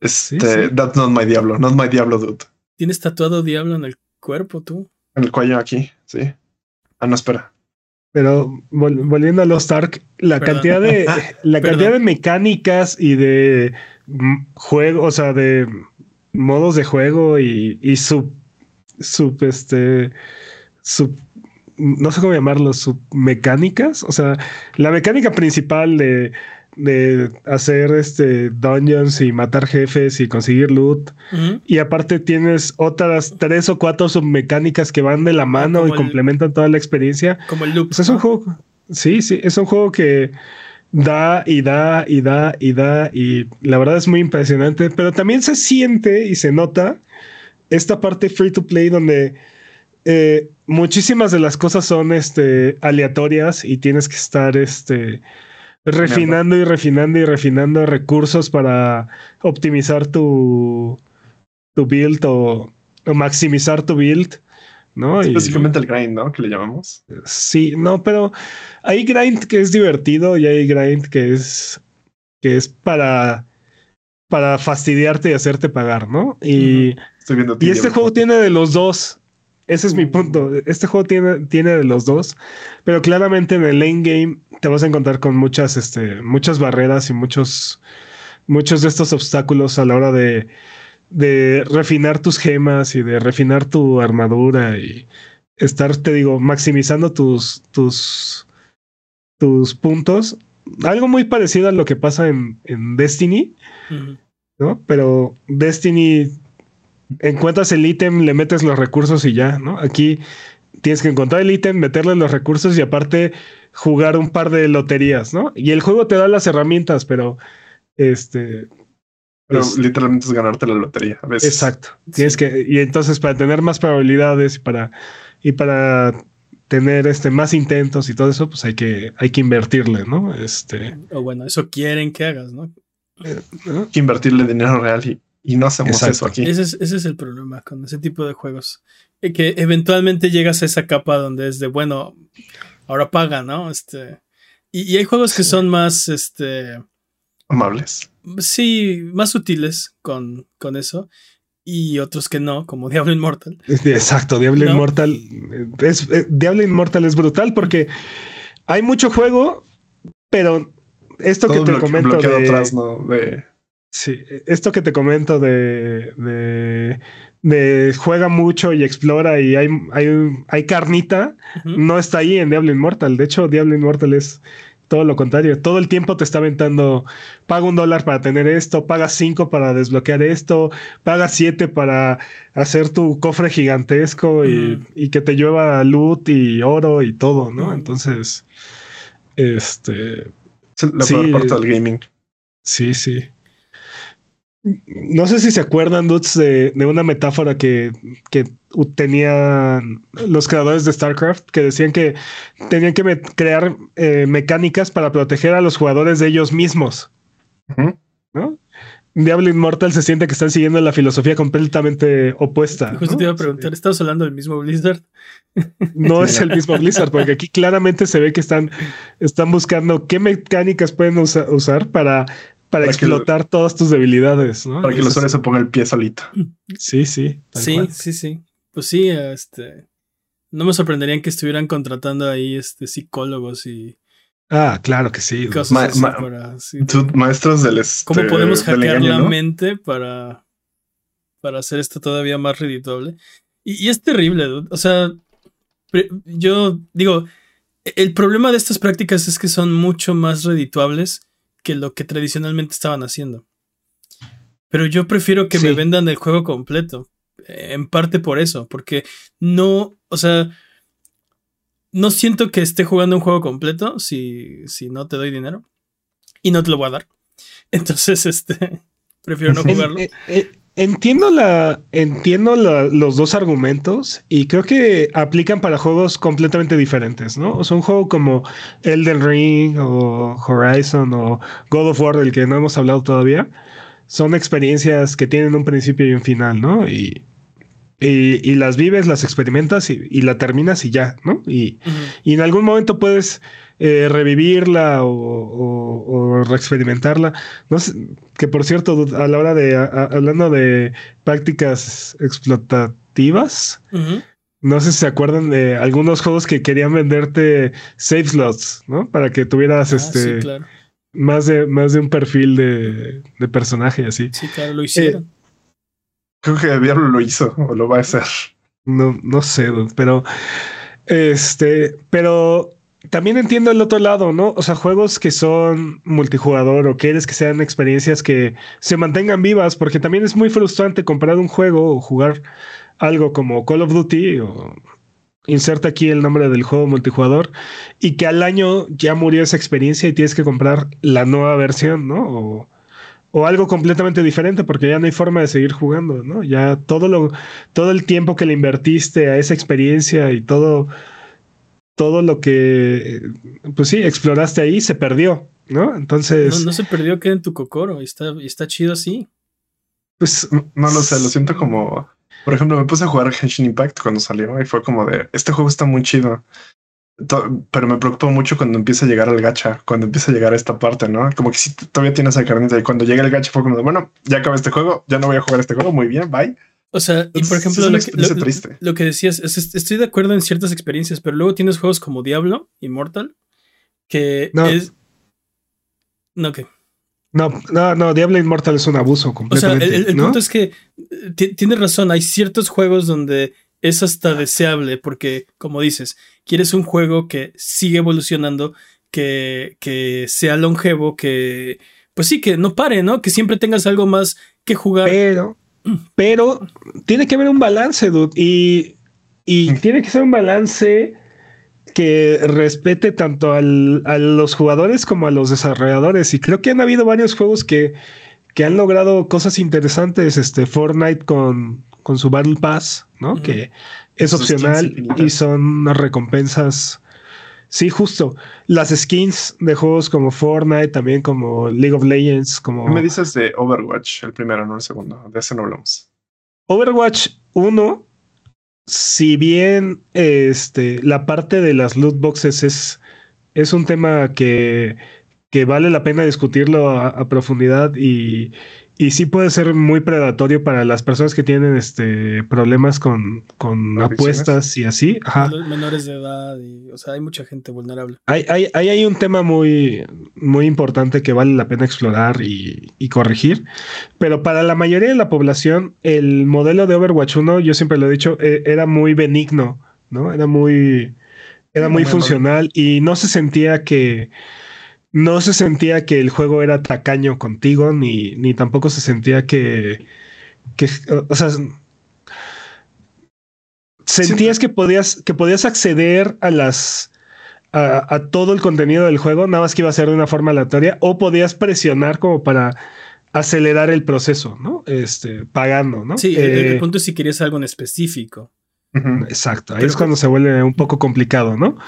Este, that's not my Diablo, not my Diablo, dude.
Tienes tatuado Diablo en el cuerpo, tú.
En el cuello aquí, sí. Ah, no, espera.
Pero volviendo a los Ark, la cantidad de la cantidad de mecánicas y de juego, o sea, de modos de juego y, y sub, sub, este, sub, no sé cómo llamarlo, sub mecánicas. O sea, la mecánica principal de, de hacer este dungeons y matar jefes y conseguir loot. Y aparte tienes otras tres o cuatro submecánicas que van de la ah, mano y complementan toda la experiencia.
Como el loop.
Pues es un juego. Sí, sí, es un juego que da y da y da y da y la verdad es muy impresionante, pero también se siente y se nota esta parte free to play donde eh, muchísimas de las cosas son este, aleatorias y tienes que estar este, refinando y refinando y refinando recursos para optimizar tu, tu build o, maximizar tu build. ¿No?
Es básicamente el grind, ¿no? Que le llamamos.
Sí, no, pero hay grind que es divertido y hay grind que es que es para para fastidiarte y hacerte pagar, ¿no? Y, y este juego tiene de los dos. Ese es mi punto. Este juego tiene, tiene de los dos, pero claramente en el lane game te vas a encontrar con muchas, este, muchas barreras y muchos, muchos de estos obstáculos a la hora de, de refinar tus gemas y de refinar tu armadura y estar, te digo, maximizando tus, tus, tus puntos. Algo muy parecido a lo que pasa en, en Destiny, ¿no? Pero Destiny encuentras el ítem, le metes los recursos y ya, ¿no? Aquí tienes que encontrar el ítem, meterle los recursos y aparte jugar un par de loterías, ¿no? Y el juego te da las herramientas, pero este
pero literalmente es ganarte la lotería a veces.
Exacto. Tienes que, y entonces para tener más probabilidades y para, y para tener este más intentos y todo eso, pues hay que, hay que invertirle, ¿no? Este.
O bueno, eso quieren que hagas, ¿no?
Eh, que invertirle dinero real y, y no hacemos eso aquí.
Ese es, ese es, el problema con ese tipo de juegos. Que eventualmente llegas a esa capa donde es de, bueno, ahora paga, ¿no? Este. Y, y hay juegos que son más, este
amables.
Sí, más sutiles con, con eso. Y otros que no, como Diablo Immortal.
Exacto, Diablo Immortal. Es, eh, Diablo Immortal es brutal porque hay mucho juego, pero esto que te comento. De, Sí, esto que te comento de, de, de, juega mucho y explora y hay, hay, hay carnita, no está ahí en Diablo Immortal. De hecho, Diablo Immortal es todo lo contrario, todo el tiempo te está aventando, paga un dólar para tener esto, paga cinco para desbloquear esto, paga siete para hacer tu cofre gigantesco y, que te llueva luz y oro y todo, ¿no? Entonces, este...
La sí, parte del gaming.
Sí, sí. No sé si se acuerdan, Dudes, de, una metáfora que, que tenían los creadores de StarCraft, que decían que tenían que crear eh, mecánicas para proteger a los jugadores de ellos mismos. ¿No? Diablo Immortal se siente que están siguiendo la filosofía completamente opuesta.
Justo te iba a preguntar, ¿estás hablando del mismo Blizzard?
No es el mismo Blizzard, porque aquí claramente se ve que están, están buscando qué mecánicas pueden usar para para, explotar todas tus debilidades, ¿no?
Para que el usuario se ponga el pie solito.
Sí, sí.
Sí, sí, sí. Pues sí, este. No me sorprenderían que estuvieran contratando ahí este psicólogos y.
Ah, claro que sí.
maestros del este,
¿Cómo podemos hackear la mente para, para hacer esto todavía más redituable? Y, y es terrible, o sea, yo digo, el problema de estas prácticas es que son mucho más redituables que lo que tradicionalmente estaban haciendo. Pero yo prefiero que me vendan el juego completo. En parte por eso, porque no, o sea, no siento que esté jugando un juego completo si, si no te doy dinero. Y no te lo voy a dar. Entonces, este, prefiero no jugarlo.
Entiendo la, entiendo los dos argumentos y creo que aplican para juegos completamente diferentes, ¿no? O sea, un juego como Elden Ring o Horizon o God of War, del que no hemos hablado todavía, son experiencias que tienen un principio y un final, ¿no? Y, y, las vives, las experimentas y, la terminas y ya, ¿no? Y, y en algún momento puedes eh, revivirla o, reexperimentarla. No sé, que por cierto, a la hora de, hablando de prácticas explotativas, no sé si se acuerdan de algunos juegos que querían venderte save slots, ¿no? Para que tuvieras ah, este... Más de, más de un perfil de, de personaje así.
Sí, claro, lo hicieron.
Eh, creo que Diablo lo hizo o lo va a hacer.
No, no sé, pero este, pero también entiendo el otro lado, ¿no? O sea, juegos que son multijugador o quieres que sean experiencias que se mantengan vivas, porque también es muy frustrante comprar un juego o jugar algo como Call of Duty o inserta aquí el nombre del juego multijugador y que al año ya murió esa experiencia y tienes que comprar la nueva versión, ¿no? O algo completamente diferente porque ya no hay forma de seguir jugando, ¿no? Ya todo lo todo el tiempo que le invertiste a esa experiencia y todo todo lo que, pues sí, exploraste ahí se perdió, ¿no? Entonces...
No, se perdió, queda en tu cocoro y está, está chido así.
Pues no lo sé, lo siento como... Por ejemplo, me puse a jugar Genshin Impact cuando salió y fue como de, este juego está muy chido. Pero me preocupó mucho cuando empieza a llegar al gacha, cuando empieza a llegar a esta parte, ¿no? Como que si todavía tienes esa carnita y cuando llega el gacha fue como de, bueno, ya acabé este juego, ya no voy a jugar este juego, muy bien, bye.
O sea, y por ejemplo, lo, que, decías, estoy de acuerdo en ciertas experiencias, pero luego tienes juegos como Diablo, Immortal, que es. No, que.
No, no, no, Diablo Immortal es un abuso completamente.
O sea, el, punto es que eh, tienes razón, hay ciertos juegos donde es hasta deseable, porque, como dices, quieres un juego que sigue evolucionando, que, que sea longevo, que. Pues sí, que no pare, ¿no? Que siempre tengas algo más que jugar.
Pero pero tiene que haber un balance, dude. Y, y tiene que ser un balance que respete tanto a los jugadores como a los desarrolladores. Y creo que han habido varios juegos que, que han logrado cosas interesantes. Este Fortnite con, con su Battle Pass, ¿no? Que es opcional y son unas recompensas Sí, justo. Las skins de juegos como Fortnite, también como League of Legends, como.
me dices de Overwatch, el primero, no el segundo? De ese no hablamos.
Overwatch 1, si bien este, la parte de las loot boxes es, es un tema que, que vale la pena discutirlo a profundidad y, y sí puede ser muy predatorio para las personas que tienen este problemas con, con apuestas y así.
Ajá. menores de edad, y, o sea, hay mucha gente vulnerable.
Hay, hay, hay, un tema muy, muy importante que vale la pena explorar y, y, corregir. Pero para la mayoría de la población, el modelo de Overwatch 1, yo siempre lo he dicho, e, era muy benigno, ¿no? Era muy, era muy funcional y no se sentía que no se sentía que el juego era tacaño contigo, ni, ni tampoco se sentía que, que o sea, sentías que podías, que podías acceder a las, a, todo el contenido del juego, nada más que iba a ser de una forma aleatoria, o podías presionar como para acelerar el proceso, ¿no? Este, pagando, ¿no?
Sí, el, eh, punto es si querías algo en específico.
Exacto, ahí es cuando se vuelve un poco complicado, ¿no?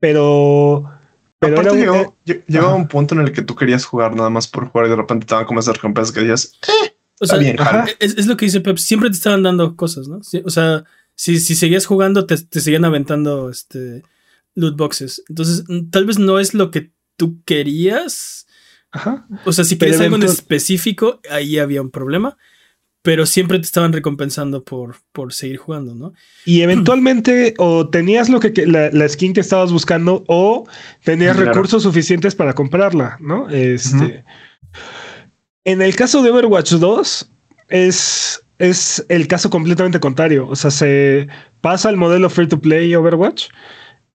Pero
pero Aparte llegó, llegó a un punto en el que tú querías jugar nada más por jugar y de repente te daban como esas recompensas que decías, eh, o sea, bien,
es, lo que dice Pep, siempre te estaban dando cosas, ¿no? o sea, si, si seguías jugando, te, te, seguían aventando este loot boxes. Entonces, tal vez no es lo que tú querías,
Ajá.
O sea, si quieres algo en específico, ahí había un problema pero siempre te estaban recompensando por, por seguir jugando, ¿no?
Y eventualmente o tenías lo que, la, skin que estabas buscando o tenías recursos suficientes para comprarla, ¿no? Este. En el caso de Overwatch 2, es, es el caso completamente contrario. O sea, se pasa el modelo free to play Overwatch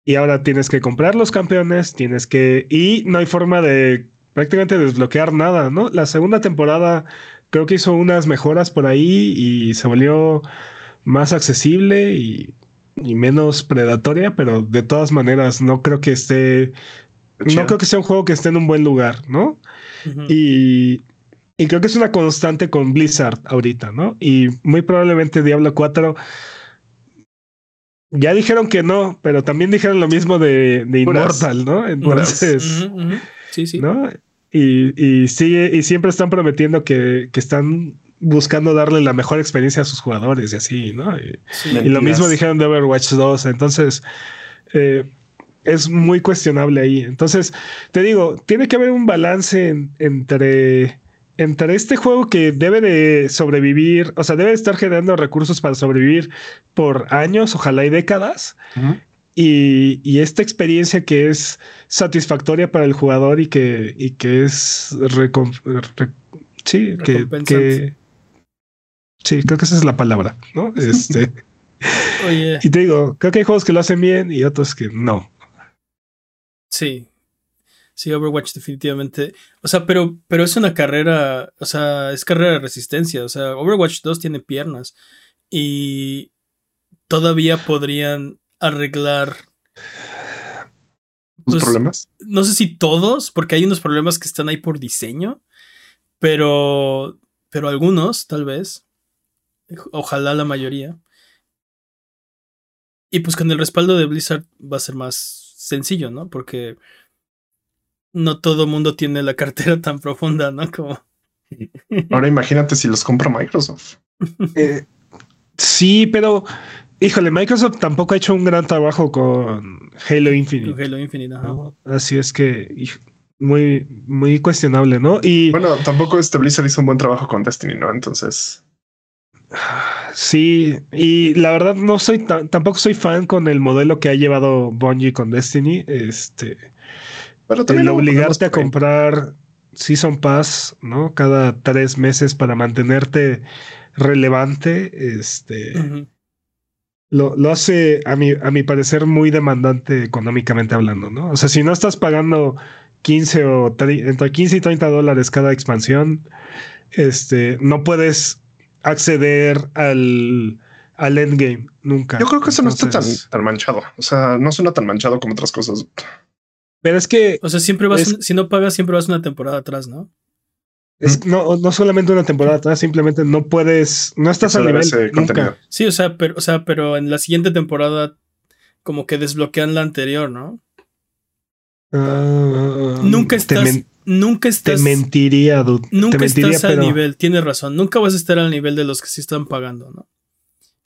y ahora tienes que comprar los campeones, tienes que. Y no hay forma de prácticamente desbloquear nada, ¿no? La segunda temporada creo que hizo unas mejoras por ahí y se volvió más accesible y, menos predatoria, pero de todas maneras no creo que esté, no creo que sea un juego que esté en un buen lugar, ¿no? y, y creo que es una constante con Blizzard ahorita, ¿no? Y muy probablemente Diablo 4 ya dijeron que no, pero también dijeron lo mismo de, de Immortal, ¿no? Entonces,
sí, sí.
¿no? Y, y, sigue, y siempre están prometiendo que, que, están buscando darle la mejor experiencia a sus jugadores y así, ¿no? Y, lo mismo dijeron de Overwatch 2. Entonces, eh, es muy cuestionable ahí. Entonces, te digo, tiene que haber un balance entre, entre este juego que debe de sobrevivir, o sea, debe de estar generando recursos para sobrevivir por años, ojalá y décadas, y, esta experiencia que es satisfactoria para el jugador y que, y que es sí, que, sí, creo que esa es la palabra, ¿no? Este y te digo, creo que hay juegos que lo hacen bien y otros que no.
Sí. Sí, Overwatch definitivamente. O sea, pero, pero es una carrera, o sea, es carrera de resistencia. O sea, Overwatch 2 tiene piernas y todavía podrían arreglar
los pues, problemas.
No sé si todos, porque hay unos problemas que están ahí por diseño, pero, pero algunos, tal vez. Ojalá la mayoría. Y pues con el respaldo de Blizzard va a ser más sencillo, ¿no? Porque no todo mundo tiene la cartera tan profunda, ¿no? Como.
Ahora imagínate si los compra Microsoft.
Eh, sí, pero Híjole, Microsoft tampoco ha hecho un gran trabajo con Halo Infinite.
Halo Infinite,
Así es que muy, muy cuestionable, ¿no? Y
bueno, tampoco este Blizzard hizo un buen trabajo con Destiny, ¿no? Entonces.
Sí, y la verdad no soy tampoco soy fan con el modelo que ha llevado Bungie con Destiny. Este, pero también el obligarte a comprar Season Pass, ¿no? Cada tres meses para mantenerte relevante. Este lo, lo, hace, a mi, a mi parecer, muy demandante económicamente hablando, ¿no? O sea, si no estás pagando 15 o entre 15 y 30 dólares cada expansión, este, no puedes acceder al, al endgame nunca.
Yo creo que eso no está tan, tan, manchado. O sea, no suena tan manchado como otras cosas.
Pero es que.
O sea, siempre vas, si no pagas, siempre vas una temporada atrás, ¿no?
Es, no, no solamente una temporada simplemente no puedes, no estás al nivel nunca.
Sí, o sea, pero, o sea, pero en la siguiente temporada como que desbloquean la anterior, ¿no? Nunca estás, nunca estás.
Te mentiría, dude.
Nunca estás al nivel, tienes razón. Nunca vas a estar al nivel de los que sí están pagando, ¿no?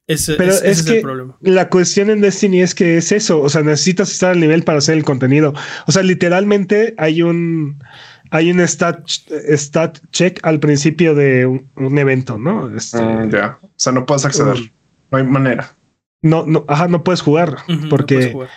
Ese,
pero es, que el problema. La cuestión en Destiny es que es eso. O sea, necesitas estar al nivel para hacer el contenido. O sea, literalmente hay un hay un stat, stat check al principio de un, evento, ¿no?
Este, mm, ya. O sea, no puedes acceder. no hay manera.
No, no, ajá, no puedes jugar porque no,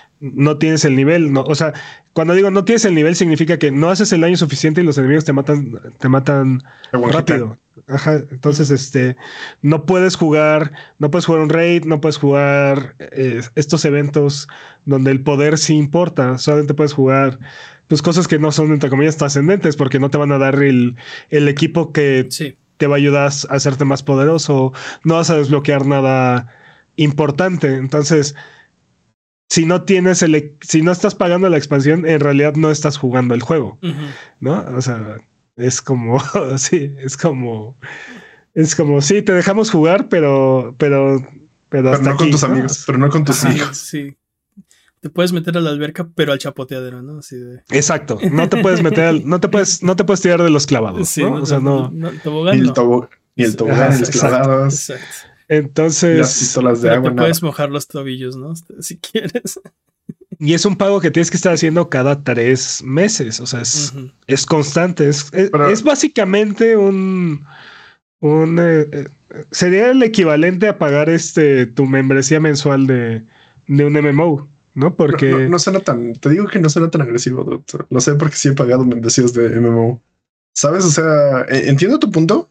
tienes el nivel. No, o sea, cuando digo no tienes el nivel, significa que no haces el daño suficiente y los enemigos te matan, te matan rápido. Ajá. Entonces, este, no puedes jugar, no puedes jugar un raid, no puedes jugar eh, estos eventos donde el poder sí importa. Solamente puedes jugar pues cosas que no son entre comillas trascendentes porque no te van a dar el, el equipo que te va a ayudar a hacerte más poderoso, no vas a desbloquear nada importante. Entonces, si no tienes el, si no estás pagando la expansión, en realidad no estás jugando el juego, ¿no? O sea, es como, sí, es como, es como, sí, te dejamos jugar, pero, pero, pero,
hasta no con tus amigos, pero no con tus hijos.
Sí te puedes meter a la alberca, pero al chapoteadero, ¿no? Así de...
Exacto. No te puedes meter, no te puedes, no te puedes tirar de los clavados. Sí, ¿no? o sea, no.
no, tobogán,
ni el, tobo, ni el tobogán, los clavados.
Entonces.
Las pistolas de agua.
Te puedes mojar los tobillos, ¿no? Si quieres.
Y es un pago que tienes que estar haciendo cada tres meses. O sea, es, es constante. Es, es, básicamente un. un eh, eh, sería el equivalente a pagar este tu membresía mensual de, de un MMO. ¿no? Porque.
No, suena tan. Te digo que no suena tan agresivo, doctor. Lo sé porque sí he pagado membresías de MMO. ¿Sabes? O sea, e, entiendo tu punto.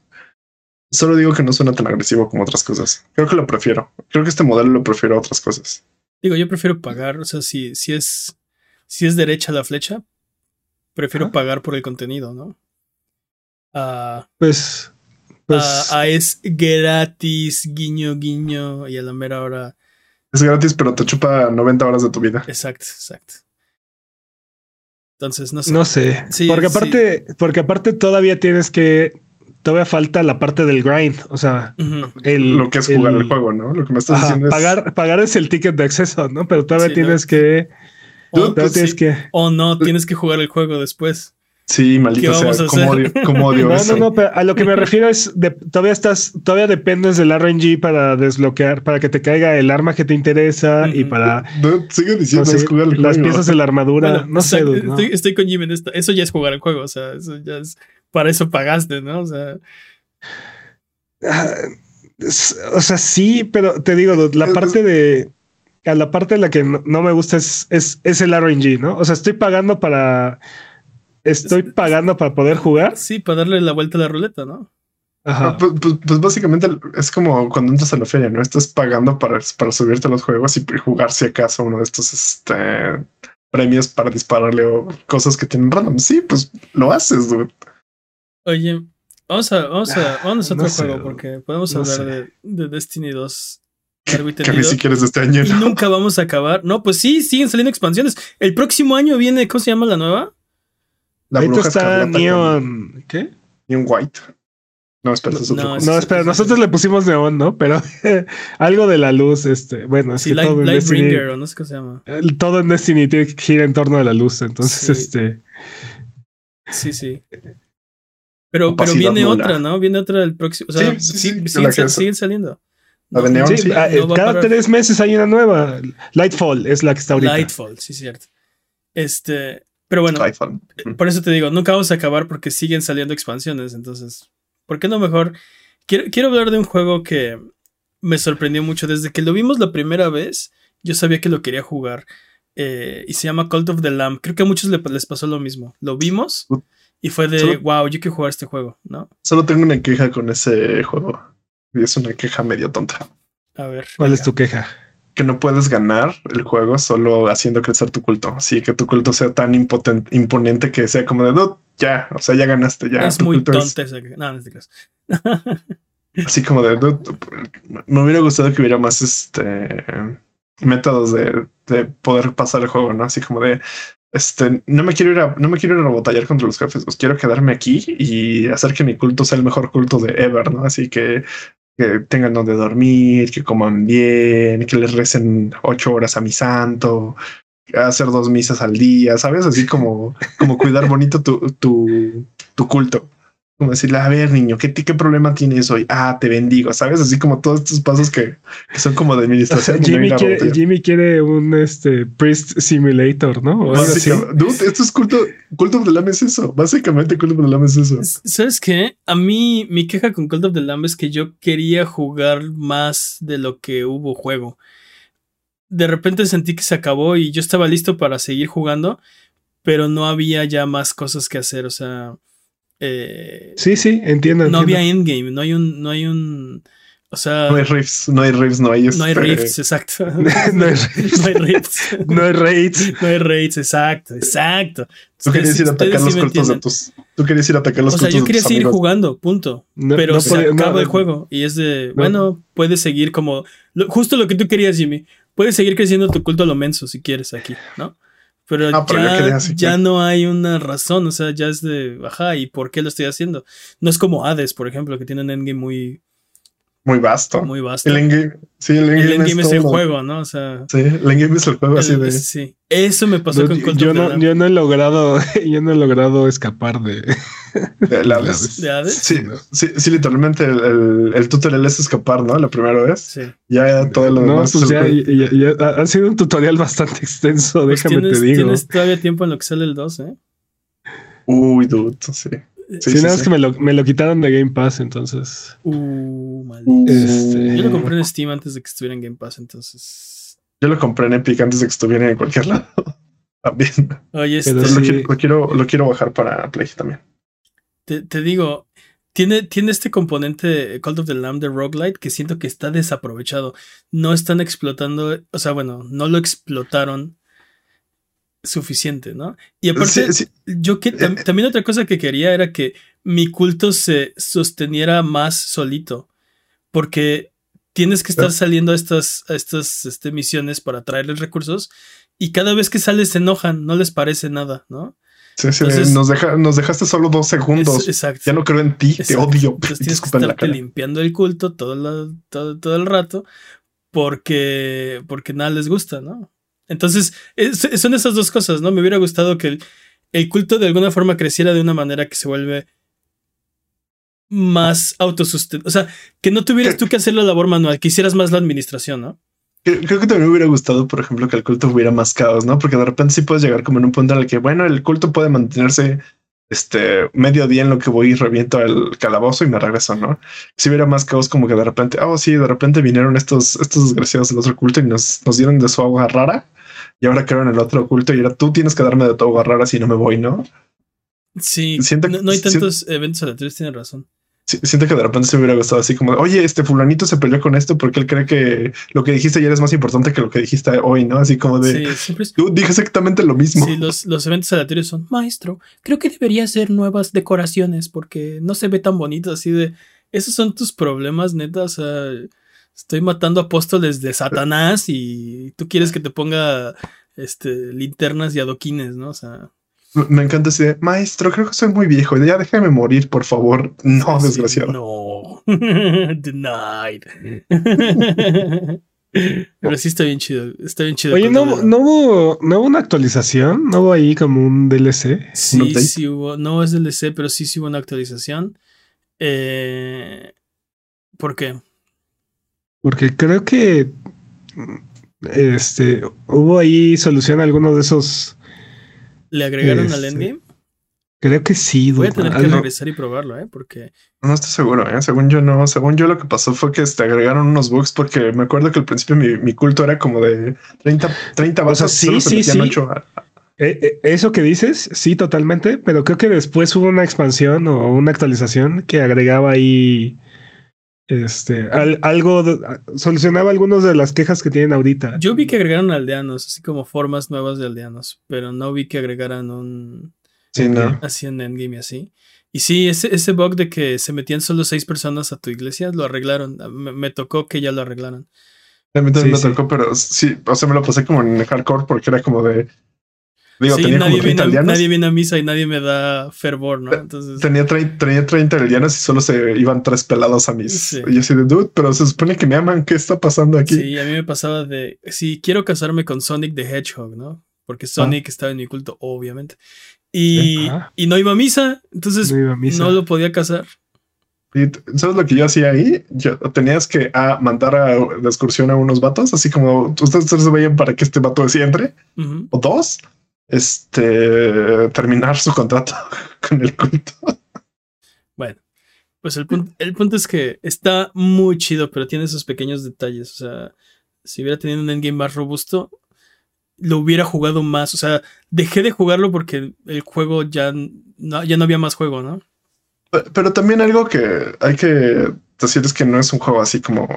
Solo digo que no suena tan agresivo como otras cosas. Creo que lo prefiero. Creo que este modelo lo prefiero a otras cosas.
Digo, yo prefiero pagar. O sea, si, si es. Si es derecha la flecha, prefiero pagar por el contenido, ¿no?
Ah, pues.
pues ah, es gratis, guiño, guiño, y a la mera hora
es gratis, pero te chupa 90 horas de tu vida.
Exacto, exacto. Entonces, no sé.
No sé. porque aparte, porque aparte todavía tienes que. Todavía falta la parte del grind. O sea,
lo que es jugar el, juego, ¿no? Lo que me estás diciendo
pagar, es. Pagar es el ticket de acceso, ¿no? Pero todavía tienes que.
O, tienes que. O no, tienes que jugar el juego después.
Sí, maldito sea, como odio, como odio
no,
eso.
No, no, pero a lo que me refiero es de, todavía estás, todavía dependes del RNG para desbloquear, para que te caiga el arma que te interesa y para.
No, sigue diciendo es jugar el
las piezas de la armadura. no sé.
estoy, con Jim en esto. Eso ya es jugar el juego. O sea, eso ya es. Para eso pagaste, ¿no? O sea.
Ah, o sea, sí, pero te digo, la parte de. A la parte de la que no, no me gusta es, es, es el RNG, ¿no? O sea, estoy pagando para estoy pagando para poder jugar.
Sí, para darle la vuelta a la ruleta, ¿no?
Ajá. Ah, pues, pues, pues, básicamente es como cuando entras a la feria, ¿no? Estás pagando para, para subirte a los juegos y jugar si acaso uno de estos este, premios para dispararle o cosas que tienen random. Sí, pues lo haces, dude.
Oye, vamos a, vamos a, ah, vamos a otro juego porque podemos hablar de, de, Destiny 2.
Que ni siquiera es de este año.
Y nunca vamos a acabar. No, pues sí, siguen saliendo expansiones. El próximo año viene, ¿cómo se llama la nueva?
La bruja está Neon. ¿Qué?
Neon White. No, espera,
no, no, espera, nosotros le pusimos neón, ¿no? Pero algo de la luz, este, bueno, es que todo en Destiny,
o no sé qué se llama.
Todo en Destiny gira en torno a la luz, entonces, este.
Sí, sí. Pero, pero viene otra, ¿no? Viene otra del próximo. O sea, sí, sí, sí, siguen, saliendo.
La de Neon, sí,
ah, cada tres meses hay una nueva. Lightfall es la que está ahorita.
Lightfall, sí, cierto. Este, pero bueno, eh, por eso te digo, nunca vamos a acabar porque siguen saliendo expansiones. Entonces, ¿por qué no mejor? Quiero, quiero hablar de un juego que me sorprendió mucho. Desde que lo vimos la primera vez, yo sabía que lo quería jugar. Eh, y se llama Cult of the Lamb. Creo que a muchos les pasó lo mismo. Lo vimos y fue de, wow, yo quiero jugar este juego, ¿no?
Solo tengo una queja con ese juego. Y es una queja medio tonta.
A ver.
¿Cuál es tu queja?
que no puedes ganar el juego solo haciendo crecer tu culto. Así que tu culto sea tan imponente que sea como de ya, o sea, ya ganaste, ya.
Es muy tonto No, no
Así como de me hubiera gustado que hubiera más este métodos de, poder pasar el juego, ¿no? Así como de este, no me quiero ir a, no me quiero ir a batallar contra los jefes, pues quiero quedarme aquí y hacer que mi culto sea el mejor culto de ever, ¿no? Así que que tengan donde dormir, que coman bien, que les recen ocho horas a mi santo, hacer dos misas al día, ¿sabes? Así como, como cuidar bonito tu, tu, tu culto. Como decirle, a ver, niño, ¿qué, ¿qué problema tienes hoy? Ah, te bendigo, ¿sabes? Así como todos estos pasos que, son como de administración.
Jimmy, quiere, Jimmy, quiere, un este, Priest Simulator, ¿no?
Dude, esto es culto, culto of the Lamb es eso. Básicamente, culto of the Lamb es eso.
¿Sabes qué? A mí, mi queja con Cult of the Lamb es que yo quería jugar más de lo que hubo juego. De repente sentí que se acabó y yo estaba listo para seguir jugando, pero no había ya más cosas que hacer, o sea eh,
sí, sí, entiendo.
No había endgame, no hay un, no hay un. O sea.
No hay riffs, no hay riffs, no hay.
No hay este riffs, exacto.
no hay riffs. no hay riffs. no hay raids.
No hay raids, exacto, exacto.
Tú querías ir a atacar los cortos de tus. Tú querías ir a atacar los
O sea, yo quería seguir jugando, punto. pero se acaba el juego. Y es de. Bueno, puedes seguir como. justo lo que tú querías, Jimmy. Puedes seguir creciendo tu culto a lo menso si quieres aquí, ¿no? Pero, ah, ya, ya no hay una razón, o sea, ya es de, ajá, ¿y por qué lo estoy haciendo? No es como Hades, por ejemplo, que tiene un endgame muy...
muy vasto.
Muy vasto.
El endgame, sí, el
El endgame es, el
todo.
juego, ¿no? O sea.
Sí, el endgame es el juego así
el-
de.
sí. Eso me pasó
No,
con
yo,
Cult
yo no, yo no he logrado, yo no he logrado escapar de.
de la-
de-
¿De Hades?
Sí, sí, sí, literalmente el, el, el tutorial es escapar, ¿no? La primera vez.
Sí.
Ya todo lo
No,
demás.
pues
es
ya,
el-
ya- ya- ha- ha sido un tutorial bastante extenso,
Pues
déjame
tienes,
te digo.
tienes todavía tiempo en lo que sale el 2, ¿eh?
Uy, dude, sí. Sí,
Sí,
sí,
nada más
sí.
que me lo, me lo quitaron de Game Pass, entonces.
Uh, maldito.
Este-
Yo lo compré en Steam antes de que estuviera en Game Pass, entonces.
Yo lo compré en Epic antes de que estuviera en cualquier lado. También.
Oye, este,
lo, quiero, lo, quiero, lo quiero bajar para Play también.
te, te digo, tiene, tiene este componente Cult of the Lamb de roguelite que siento que está desaprovechado. No están explotando, o sea, bueno, no lo explotaron suficiente, ¿no? Y aparte,
Sí, sí.
yo que tam- también otra cosa que quería era que mi culto se sosteniera más solito, porque tienes que estar saliendo a estas, a estas este, misiones para traerles recursos y cada vez que sales se enojan, no les parece nada, ¿no?
Sí, sí,
Entonces-
nos, deja, nos dejaste solo dos segundos.
Es- exacto.
ya no creo en ti, te odio.
Entonces tienes que estarte limpiando el culto todo, la- todo, todo el rato porque, porque nada les gusta, ¿no? Entonces, es- son esas dos cosas, ¿no? Me hubiera gustado que el, el culto de alguna forma creciera de una manera que se vuelve más autosustentable. O sea, que no tuvieras tú que hacer la labor manual, que hicieras más la administración, ¿no?
Creo, creo que también me hubiera gustado, por ejemplo, que el culto hubiera más caos, ¿no? Porque de repente sí puedes llegar como en un punto en el que, bueno, el culto puede mantenerse este medio día en lo que voy y reviento el calabozo y me regreso, ¿no? Si hubiera más caos, como que de repente, oh, sí, de repente vinieron estos, estos desgraciados del otro culto y nos, nos dieron de su agua rara y ahora quedaron en el otro culto y ahora tú tienes que darme de tu agua rara si no me voy, ¿no?
Sí,
Siento-
no, no hay
siento-
tantos eventos aleatorios, tienes razón.
Siento que de repente se me hubiera gustado así como, oye, este fulanito se peleó con esto porque él cree que lo que dijiste ayer es más importante que lo que dijiste hoy, ¿no? Así como de,
Sí, siempre es-
tú dije exactamente lo mismo.
Sí, los, los eventos aleatorios son, maestro, creo que debería hacer nuevas decoraciones porque no se ve tan bonito así de, esos son tus problemas, neta, o sea, estoy matando apóstoles de Satanás y tú quieres que te ponga este linternas y adoquines, ¿no? O sea,
Me- encanta de, maestro, creo que soy muy viejo, ya déjame morir, por favor. No,
sí,
desgraciado.
No. Denied. Pero sí está bien chido, está bien chido.
Oye, ¿no, no, hubo, ¿no hubo una actualización? ¿No hubo ahí como un DLC?
Sí, sí hubo, no es DLC, pero sí, sí hubo una actualización. Eh, ¿Por qué?
Porque creo que este hubo ahí solución a algunos de esos.
¿Le agregaron al
Este,
endgame?
Creo que sí.
Voy a tener que
Algo-
regresar y probarlo, ¿eh? Porque
No estoy seguro, ¿eh? Según yo no. Según yo lo que pasó fue que este, agregaron unos bugs porque me acuerdo que al principio mi, mi culto era como de 30, 30
O sea,
bases.
sí, sí, sí. Eh, eh, eso que dices, sí, totalmente, pero creo que después hubo una expansión o una actualización que agregaba ahí este al- algo, solucionaba algunas de las quejas que tienen ahorita.
yo vi que agregaron aldeanos, así como formas nuevas de aldeanos, pero no vi que agregaran un
Sí, no.
así en endgame y así. Y sí, ese, ese bug de que se metían solo seis personas a tu iglesia, lo arreglaron. Me, me tocó que ya lo arreglaran.
A mí también
Sí,
me
sí.
tocó, pero sí, o sea, me lo pasé como en hardcore porque era como de. Digo,
sí,
tenía
nadie
como 30
viene, nadie viene a misa y nadie me da fervor, ¿no? Entonces,
Tenía 30, tenía 30 aldeanos y solo se iban tres pelados a mis.
Sí.
Y yo así de dude, pero se supone que me aman. ¿Qué está pasando aquí?
sí, a mí me pasaba de, si quiero casarme con Sonic the Hedgehog, ¿no? Porque Sonic estaba en mi culto, obviamente. Y,
Ajá.
y no iba a misa, entonces
No iba a misa.
no lo podía casar.
Y ¿Sabes lo que yo hacía ahí? Yo tenías que ah, mandar a, de excursión a unos vatos, así como ustedes se veían para que este vato sí entre, o dos, este, terminar su contrato con el culto.
Bueno, pues el punto, el punto es que está muy chido, pero tiene esos pequeños detalles. O sea, si hubiera tenido un endgame más robusto, lo hubiera jugado más. O sea, dejé de jugarlo porque el juego ya no, ya no había más juego, ¿no?
Pe- Pero también algo que hay que decir es que no es un juego así como,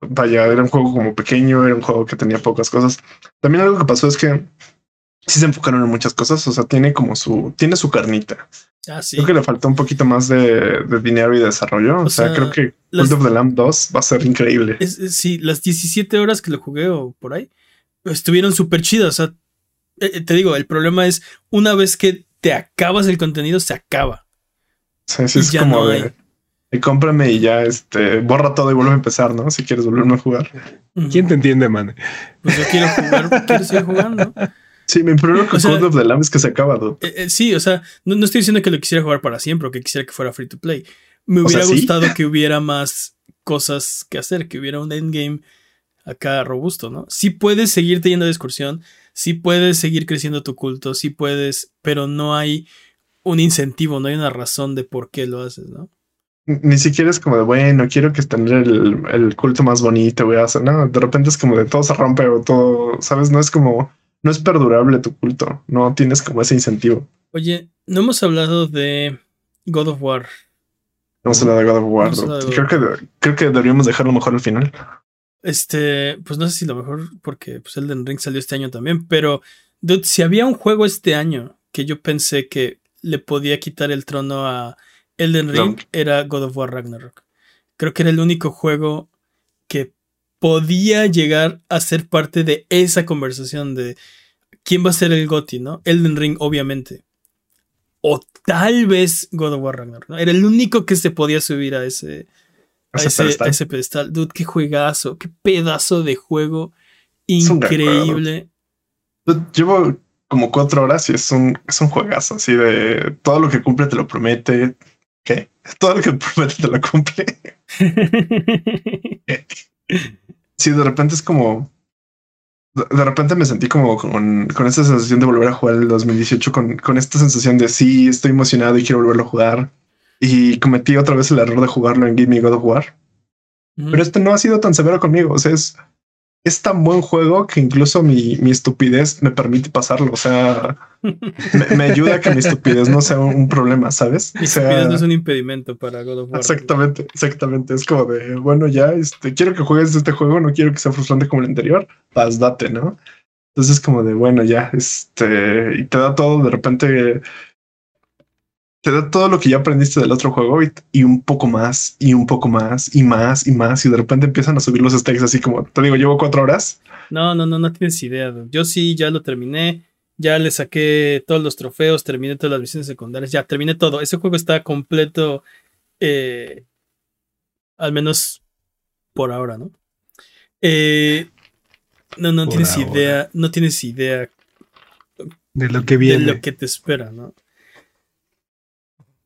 vaya, era un juego como pequeño, era un juego que tenía pocas cosas. También algo que pasó es que sí se enfocaron en muchas cosas, o sea, tiene como su, tiene su carnita.
Ah, sí.
Creo que le faltó un poquito más de, de dinero y desarrollo. O,
O
sea,
sea,
creo que
las-
Cult of the Lamb 2 va a ser increíble.
Es- es- sí, las 17 horas que lo jugué o por ahí estuvieron súper chidas. O sea, eh, eh, te digo, el problema es una vez que te acabas el contenido, se acaba.
Sí, sí, es como
no
de. cómprame y ya este borra todo y vuelve a empezar, ¿no? Si quieres volverme a jugar.
¿Quién te entiende, man?
Pues yo quiero jugar, quiero seguir jugando.
Sí, mi problema con Code of the Lamb es que se acaba.
Eh, eh, sí, o sea, no, estoy diciendo que lo quisiera jugar para siempre o que quisiera que fuera free to play. Me hubiera gustado que hubiera más cosas que hacer, que hubiera un endgame acá robusto, ¿no? Sí puedes seguirte yendo de excursión, sí puedes seguir creciendo tu culto, sí puedes, pero no hay un incentivo, no hay una razón de por qué lo haces, ¿no?
Ni siquiera es como de, bueno, quiero que tener el, el culto más bonito, voy a hacer, no, de repente es como de todo se rompe o todo, ¿sabes? No es como no es perdurable tu culto, no tienes como ese incentivo.
Oye, no hemos hablado de God of War.
No hemos hablado de God of War. creo, que, creo que deberíamos dejarlo mejor al final.
Este, pues no sé si lo mejor, porque pues Elden Ring salió este año también, pero dude, si había un juego este año que yo pensé que le podía quitar el trono a Elden Ring, era God of War Ragnarok. Creo que era el único juego que podía llegar a ser parte de esa conversación de quién va a ser el GOTI, ¿no? Elden Ring, obviamente. O tal vez God of War Ragnarok, ¿no? Era el único que se podía subir a ese, a ese, pedestal. Dude, qué juegazo, qué pedazo de juego increíble.
Llevo como cuatro horas y es un, es un juegazo así de todo lo que cumple te lo promete. ¿Qué? Todo lo que promete te lo cumple. sí, de repente es como. De repente me sentí como con, con esta sensación de volver a jugar el 2018, con, con esta sensación de sí, estoy emocionado y quiero volverlo a jugar. Y cometí otra vez el error de jugarlo en Give Me God of War. Pero este no ha sido tan severo conmigo. O sea, es, es tan buen juego que incluso mi, mi estupidez me permite pasarlo. O sea, me, ayuda a que mi estupidez no sea un, problema, ¿sabes?
Mi estupidez no es un impedimento para God of War.
Exactamente, exactamente. Es como de, bueno, ya, este, quiero que juegues este juego, no quiero que sea frustrante como el anterior, vas, date, ¿no? Entonces, como de, bueno, ya, este, y te da todo de repente te da todo lo que ya aprendiste del otro juego y, un poco más y un poco más y más y más y de repente empiezan a subir los stakes así como te digo, llevo cuatro horas.
No, no, no, no tienes idea. Yo sí, ya lo terminé, ya le saqué todos los trofeos, terminé todas las misiones secundarias, ya terminé todo. Ese juego está completo, eh, al menos por ahora, ¿no? Eh, no, no tienes idea, no tienes idea
de lo que viene,
de lo que te espera, ¿no?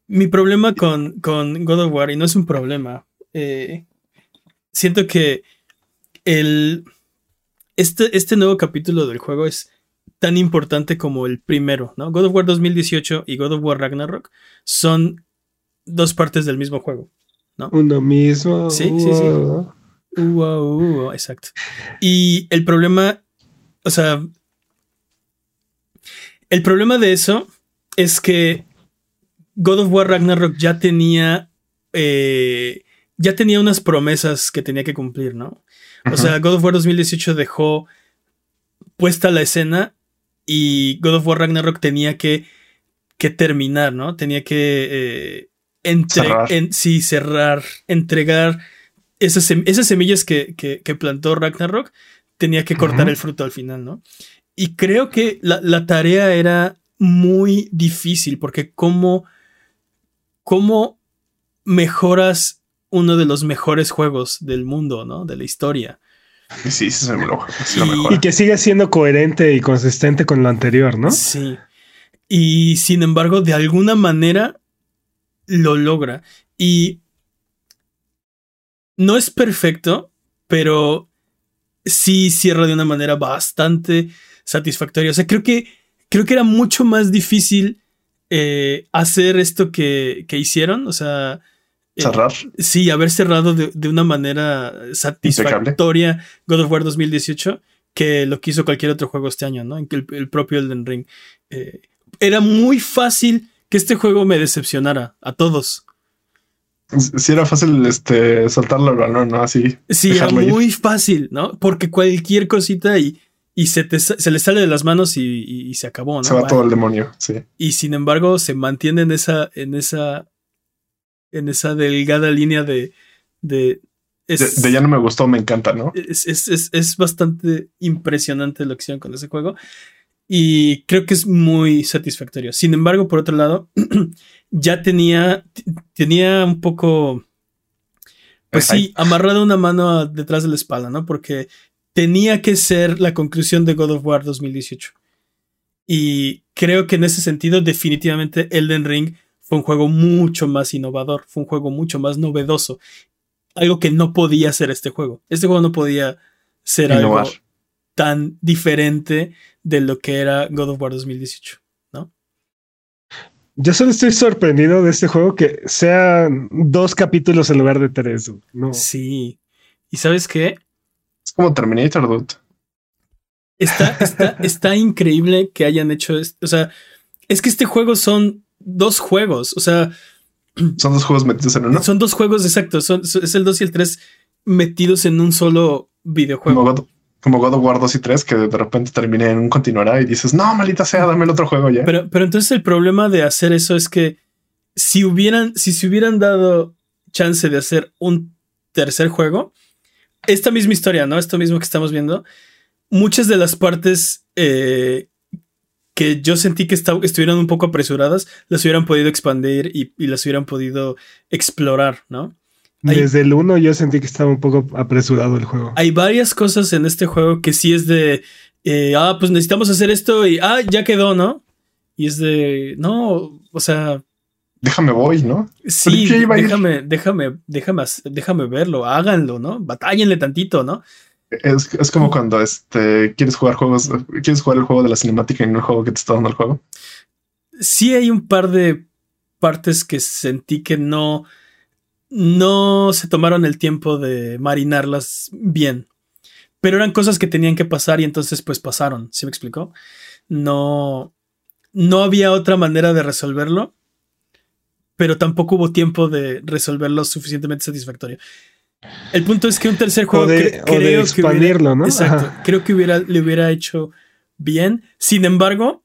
Mi problema con, con, God of War, y no es un problema, eh, siento que el, este, este nuevo capítulo del juego es tan importante como el primero, ¿no? God of War 2018 y God of War Ragnarok son dos partes del mismo juego, ¿no?
Uno mismo.
Sí, sí, sí. exacto. Y el problema, o sea, el problema de eso es que God of War Ragnarok ya tenía. Eh, ya tenía unas promesas que tenía que cumplir, ¿no? O sea, God of War 2018 dejó puesta la escena y God of War Ragnarok tenía que, que terminar, ¿no? Tenía que eh, cerrar. sí, cerrar, entregar esas, esas semillas que, que, plantó Ragnarok, tenía que cortar el fruto al final, ¿no? Y creo que la, la tarea era muy difícil porque como cómo mejoras uno de los mejores juegos del mundo, ¿no? De la historia.
Sí, sí, lo,
y, y que sigue siendo coherente y consistente con lo anterior, ¿no?
Sí. Y sin embargo, de alguna manera lo logra. Y no es perfecto, pero sí cierra de una manera bastante satisfactoria. O sea, creo que, creo que era mucho más difícil eh, hacer esto que, hicieron, o sea...
Eh, Cerrar.
sí, haber cerrado de, una manera satisfactoria God of War 2018 que lo que hizo cualquier otro juego este año, ¿no? El, el propio Elden Ring. Eh, era muy fácil que este juego me decepcionara a todos.
Sí, era fácil este, soltarlo ¿no? Así.
Sí, era muy fácil, ¿no? Porque cualquier cosita y y se, se le sale de las manos y, se acabó, ¿no?
Se va todo el demonio, sí.
Y sin embargo, se mantiene en esa, en esa, en esa delgada línea de, de,
de, ya no me gustó, me encanta, ¿no?
Es, es, es, bastante impresionante la acción con ese juego. Y creo que es muy satisfactorio. Sin embargo, por otro lado, ya tenía, tenía un poco Pues sí, amarrado una mano detrás de la espalda, ¿no? Porque tenía que ser la conclusión de God of War 2018. Y creo que en ese sentido, definitivamente Elden Ring fue un juego mucho más innovador, fue un juego mucho más novedoso. Algo que no podía ser este juego. Este juego no podía ser algo tan diferente de lo que era God of War 2018, ¿no?
Yo solo estoy sorprendido de este juego que sean dos capítulos en lugar de tres. No.
Sí. ¿Y sabes qué?
Es como Terminator, dude.
Está, está, está increíble que hayan hecho esto. O sea, es que este juego son dos juegos. O sea.
Son dos juegos metidos en uno.
Son dos juegos, exacto. Son, es el 2 y el 3 metidos en un solo videojuego.
Como God, como God of War 2 y 3, que de repente termina en un continuará y dices, no, malita sea, dame el otro juego ya.
Pero, pero entonces el problema de hacer eso es que si hubieran, si se hubieran dado chance de hacer un tercer juego, esta misma historia, ¿no? Esto mismo que estamos viendo, muchas de las partes eh, que yo sentí que estuvieran un poco apresuradas, las hubieran podido expandir y, las hubieran podido explorar, ¿no?
Desde el 1 yo sentí que estaba un poco apresurado el juego.
Hay varias cosas en este juego que sí es de, eh, ah, pues necesitamos hacer esto y, ah, ya quedó, ¿no? Y es de, no, o sea,
déjame voy, ¿no?
Sí, déjame, déjame, déjame, déjame verlo, háganlo, ¿no? Batállenle tantito, ¿no?
Es, es, como cuando este, quieres jugar juegos, quieres jugar el juego de la cinemática en el juego que te está dando el juego.
Sí hay un par de partes que sentí que no, no se tomaron el tiempo de marinarlas bien. Pero eran cosas que tenían que pasar y entonces pues pasaron, ¿sí me explicó? No, no había otra manera de resolverlo pero tampoco hubo tiempo de resolverlo suficientemente satisfactorio. El punto es que un tercer juego creo que hubiera, ¿no? Exacto, creo que hubiera, le hubiera hecho bien. Sin embargo,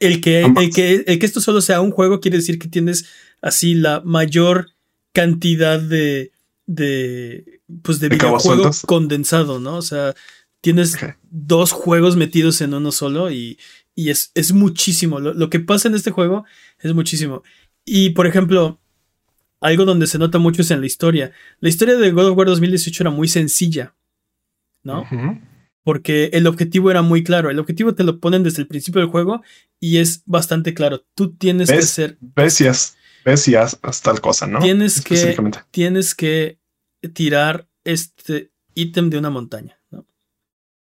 el que, el que, el que esto solo sea un juego quiere decir que tienes así la mayor cantidad de, de pues de videojuego condensado, ¿no? O sea, tienes dos juegos metidos en uno solo y, y es, es, muchísimo. lo, que pasa en este juego es muchísimo. Y por ejemplo, algo donde se nota mucho es en la historia. La historia de God of War 2018 era muy sencilla, ¿no? Porque el objetivo era muy claro. El objetivo te lo ponen desde el principio del juego y es bastante claro. Tú tienes que ser.
Bestias, bestias, tal cosa, ¿no?
Tienes que, tienes que tirar este ítem de una montaña, ¿no?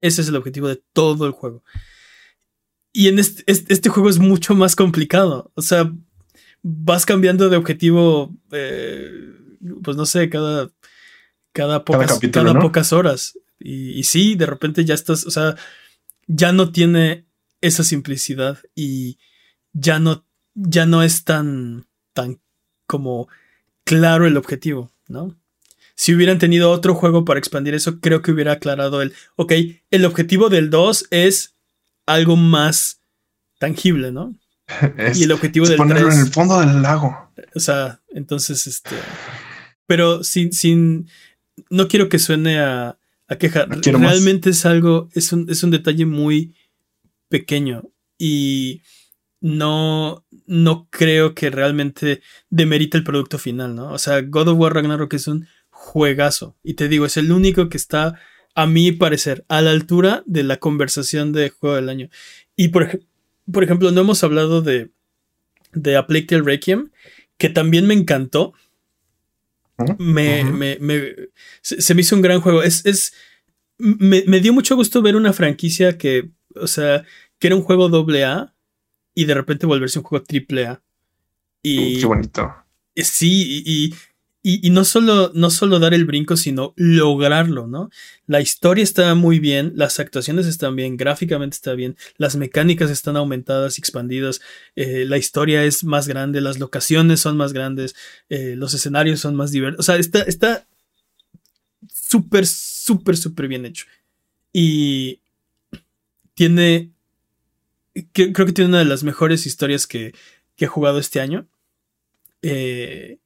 Ese es el objetivo de todo el juego. Y en este, este juego es mucho más complicado. O sea, vas cambiando de objetivo, eh, pues no sé, cada, cada, pocas, cada, pocas horas. Y, y, sí, de repente ya estás, o sea, ya no tiene esa simplicidad y ya no, ya no es tan, tan como claro el objetivo, ¿no? Si hubieran tenido otro juego para expandir eso, creo que hubiera aclarado el, ok, el objetivo del 2 es algo más tangible, ¿no? y el objetivo del
ponerlo en el fondo del lago.
O sea, entonces, este. Pero sin, sin. No quiero que suene a, a queja. Realmente es algo. Es un, es un detalle muy pequeño. Y no. No creo que realmente demerite el producto final, ¿no? O sea, God of War Ragnarok es un juegazo. Y te digo, es el único que está, a mi parecer, a la altura de la conversación de juego del año. Y por ejemplo por ejemplo, no hemos hablado de, de A Plague Requiem, que también me encantó. Me, me, me se, me hizo un gran juego. Es, es me, me, dio mucho gusto ver una franquicia que, o sea, que era un juego doble A y de repente volverse un juego triple A.
Y, Qué bonito.
Sí, y, y, no, solo, no solo dar el brinco, sino lograrlo, ¿no? La historia está muy bien, las actuaciones están bien, gráficamente está bien, las mecánicas están aumentadas y expandidas, eh, la historia es más grande, las locaciones son más grandes, eh, los escenarios son más diversos. O sea, está, está súper, súper, súper bien hecho. Y tiene, creo que tiene una de las mejores historias que, que he jugado este año. Eh,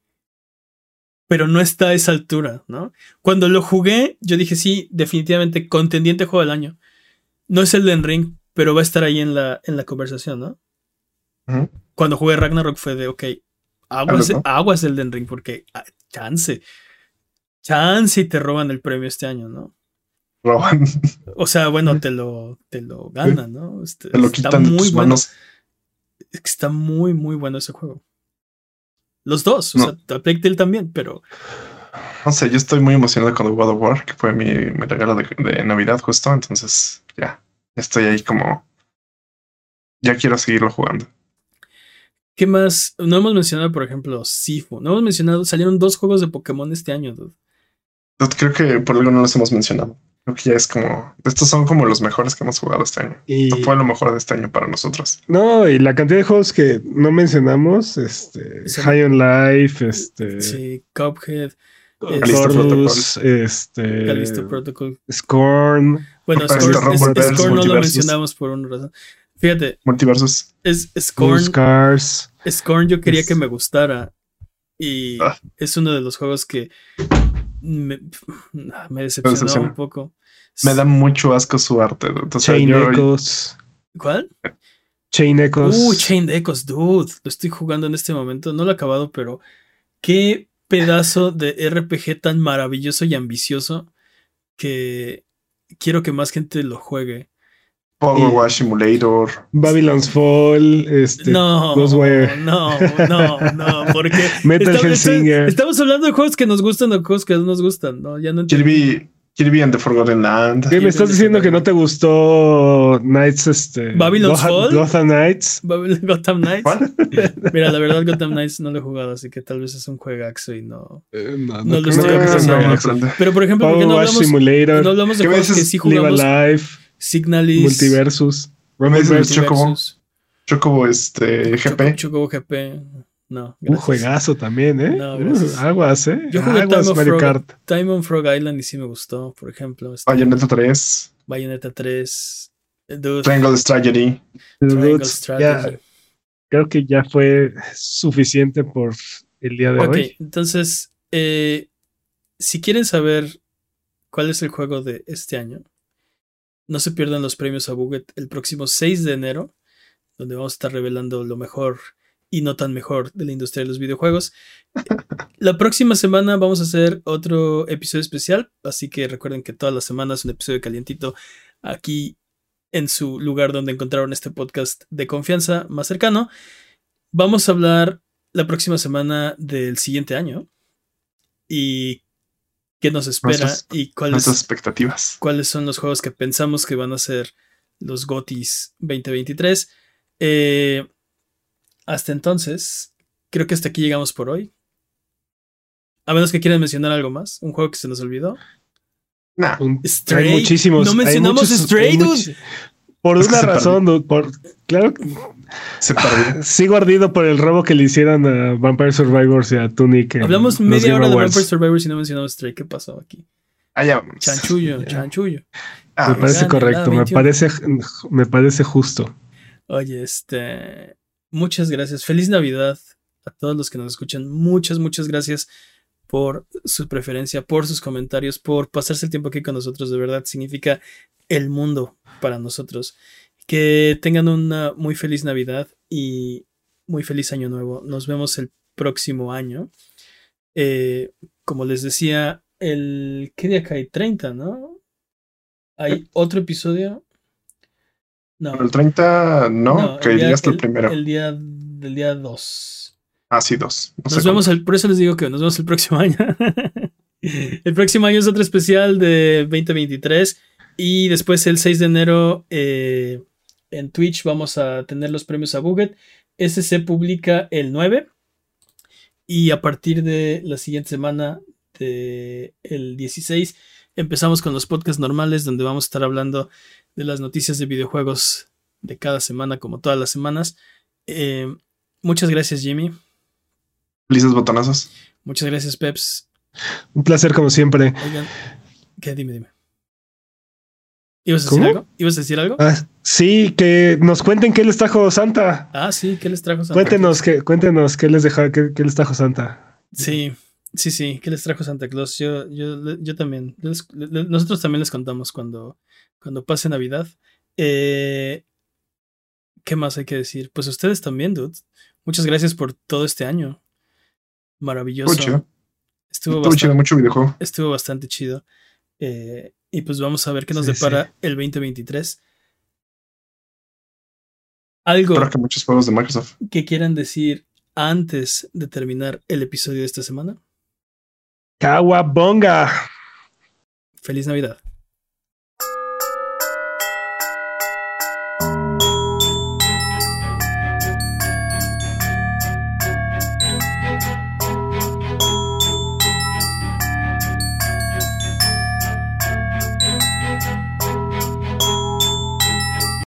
pero no está a esa altura, ¿no? Cuando lo jugué, yo dije, sí, definitivamente contendiente juego del año. No es el de Ring, pero va a estar ahí en la, en la conversación, ¿no? Cuando jugué Ragnarok fue de, ok, aguas, aguas el Den Ring, porque ah, chance, chance y te roban el premio este año, ¿no?
Roban.
O sea, bueno, te lo, te lo ganan, ¿no? Este,
Te lo quitan de tus
bueno.
manos.
Está muy, muy bueno ese juego. Los dos, o
No.
sea, a Plague Tale también, pero
No sé, yo estoy muy emocionado con The God of War, que fue mi, mi regalo de, de Navidad justo. Entonces, ya, estoy ahí como... Ya quiero seguirlo jugando.
¿qué más? No hemos mencionado, por ejemplo, Sifu. No hemos mencionado, salieron dos juegos de Pokémon este año, dude.
Creo que por algo no los hemos mencionado. Creo que ya es como... Estos son como los mejores que hemos jugado este año.
Y,
Fue lo mejor de este año para nosotros.
no, y la cantidad de juegos que no mencionamos, este,
Sí.
High on Life, este,
Sí, Cuphead,
Callisto
Chorus, este,
Callisto Protocol.
Scorn,
Bueno, Scorn, es- Scorn no lo mencionamos por una razón. Fíjate,
Multiversus.
es Scorn,
Scars.
Scorn yo quería
Es-
que me gustara. Y
Ah.
es uno de los juegos que me, me decepcionó un poco.
Me da mucho asco su arte. dude. O sea,
Chain
yo-
Echoes.
¿Cuál?
Chain Echoes.
Uh, Chain Echoes, dude. Lo estoy jugando en este momento. No lo he acabado, pero qué pedazo de RPG tan maravilloso y ambicioso que quiero que más gente lo juegue.
Power Wash Simulator.
Babylon's Fall. Este,
No,
Ghostwire.
no, no, no, porque
Metal
estamos,
Hellsinger.
estamos hablando de juegos que nos gustan o juegos que no nos gustan, ¿no? Ya no entiendo.
Kirby, Kirby and the Forgotten Land.
¿Qué, ¿Me estás diciendo que no te gustó Knights, este.
Babylon's
Gotham,
Fall?
Gotham Knights?
Babylon- Gotham Knights.
¿Cuál?
Mira, la verdad, Gotham Knights no lo he jugado, así que tal vez es un juegaxo y no.
Eh, no,
No lo estoy apreciando. Pero por ejemplo, ¿por
Power
qué no hablamos,
Simulator.
no hablamos de
¿Qué
juegos que sí
Live
jugamos?
Alive.
Signalis.
Multiversus.
¿Me dices
Multiversus.
Chocobo? Chocobo, este, GP.
Chocobo GP. No.
Un juegazo también, ¿eh?
No,
Uh, aguas, ¿eh?
Yo jugué Time
aguas,
of,
Mario
Frog,
Kart.
Time on Frog Island y sí me gustó, por ejemplo. Este,
Bayonetta 3.
Bayonetta 3. Dude,
Triangle Strategy.
Triangle Strategy.
ya, creo que ya fue suficiente por el día de
Ok,
hoy.
entonces, eh, si quieren saber cuál es el juego de este año, no se pierdan los premios a Buget el próximo 6 de enero, donde vamos a estar revelando lo mejor y no tan mejor de la industria de los videojuegos. La próxima semana vamos a hacer otro episodio especial, así que recuerden que todas las semanas un episodio calientito aquí en su lugar donde encontraron este podcast de confianza más cercano. Vamos a hablar la próxima semana del siguiente año y qué nos espera
Nuestras-
y cuáles,
expectativas.
cuáles son los juegos que pensamos que van a ser los GOTIS 2023. Eh, hasta entonces, creo que hasta aquí llegamos por hoy. A menos que quieran mencionar algo más, un juego que se nos olvidó.
Nah.
Stray.
Hay muchísimos.
No mencionamos
muchos-
Stray, dude.
Por
Es
una razón, dude, por, claro,
Se perdió.
sigo ardido por el robo que le hicieron a Vampire Survivors y a Tunic.
Hablamos media hora de. Vampire Survivor y no mencionamos Stray. ¿Qué pasó aquí?
Allá vamos.
Chanchullo, chanchullo.
Ah,
Me parece
Gane,
correcto, me
21.
parece, me parece justo.
Oye, este. Muchas gracias. Feliz Navidad a todos los que nos escuchan. Muchas, muchas gracias por su preferencia, por sus comentarios, por pasarse el tiempo aquí con nosotros. De verdad, significa el mundo para nosotros. Que tengan una muy feliz Navidad y muy feliz Año Nuevo. Nos vemos el próximo año. Eh, como les decía, el. ¿Qué día cae? 30, ¿no? ¿Hay otro episodio? No.
Pero el 30, no,
No,
que
el día-
hasta el, primero.
El día del día 2.
Ah, sí, dos. No
Nos
sé
vemos, el, por eso les digo que nos vemos el próximo año. el próximo año es otro especial de 2023. Y después el 6 de enero eh, en Twitch vamos a tener los premios a Buget. Ese se publica el 9. Y a partir de la siguiente semana, de el 16, empezamos con los podcasts normales donde vamos a estar hablando de las noticias de videojuegos de cada semana, como todas las semanas. Eh, muchas gracias, Jimmy.
Felices botonazos.
Muchas gracias, Peps.
Un placer como siempre.
Oigan, ¿qué? Dime, dime. ¿Ibas a decir
¿Cómo?
algo? ¿Ibas a decir algo?
Ah, sí, que nos cuenten qué les trajo Santa.
Ah, sí, ¿qué les trajo Santa?
Cuéntenos, que, cuéntenos qué les deja, qué, qué les trajo Santa.
Sí, sí, sí, ¿qué les trajo Santa Claus? Yo, yo, yo también. Les- nosotros también les contamos cuando, cuando pase Navidad. Eh, ¿Qué más hay que decir? Pues ustedes también, dude. Muchas gracias por todo este año. Maravilloso.
Mucho.
Estuvo,
Estuvo
bastante,
chido, mucho videojuego.
estuvo bastante chido. Eh, y pues vamos a ver qué nos
Sí,
depara el 2023. Algo
Espero que muchos juegos de Microsoft.
que quieran decir antes de terminar el episodio de esta semana.
Kawabonga.
Feliz Navidad.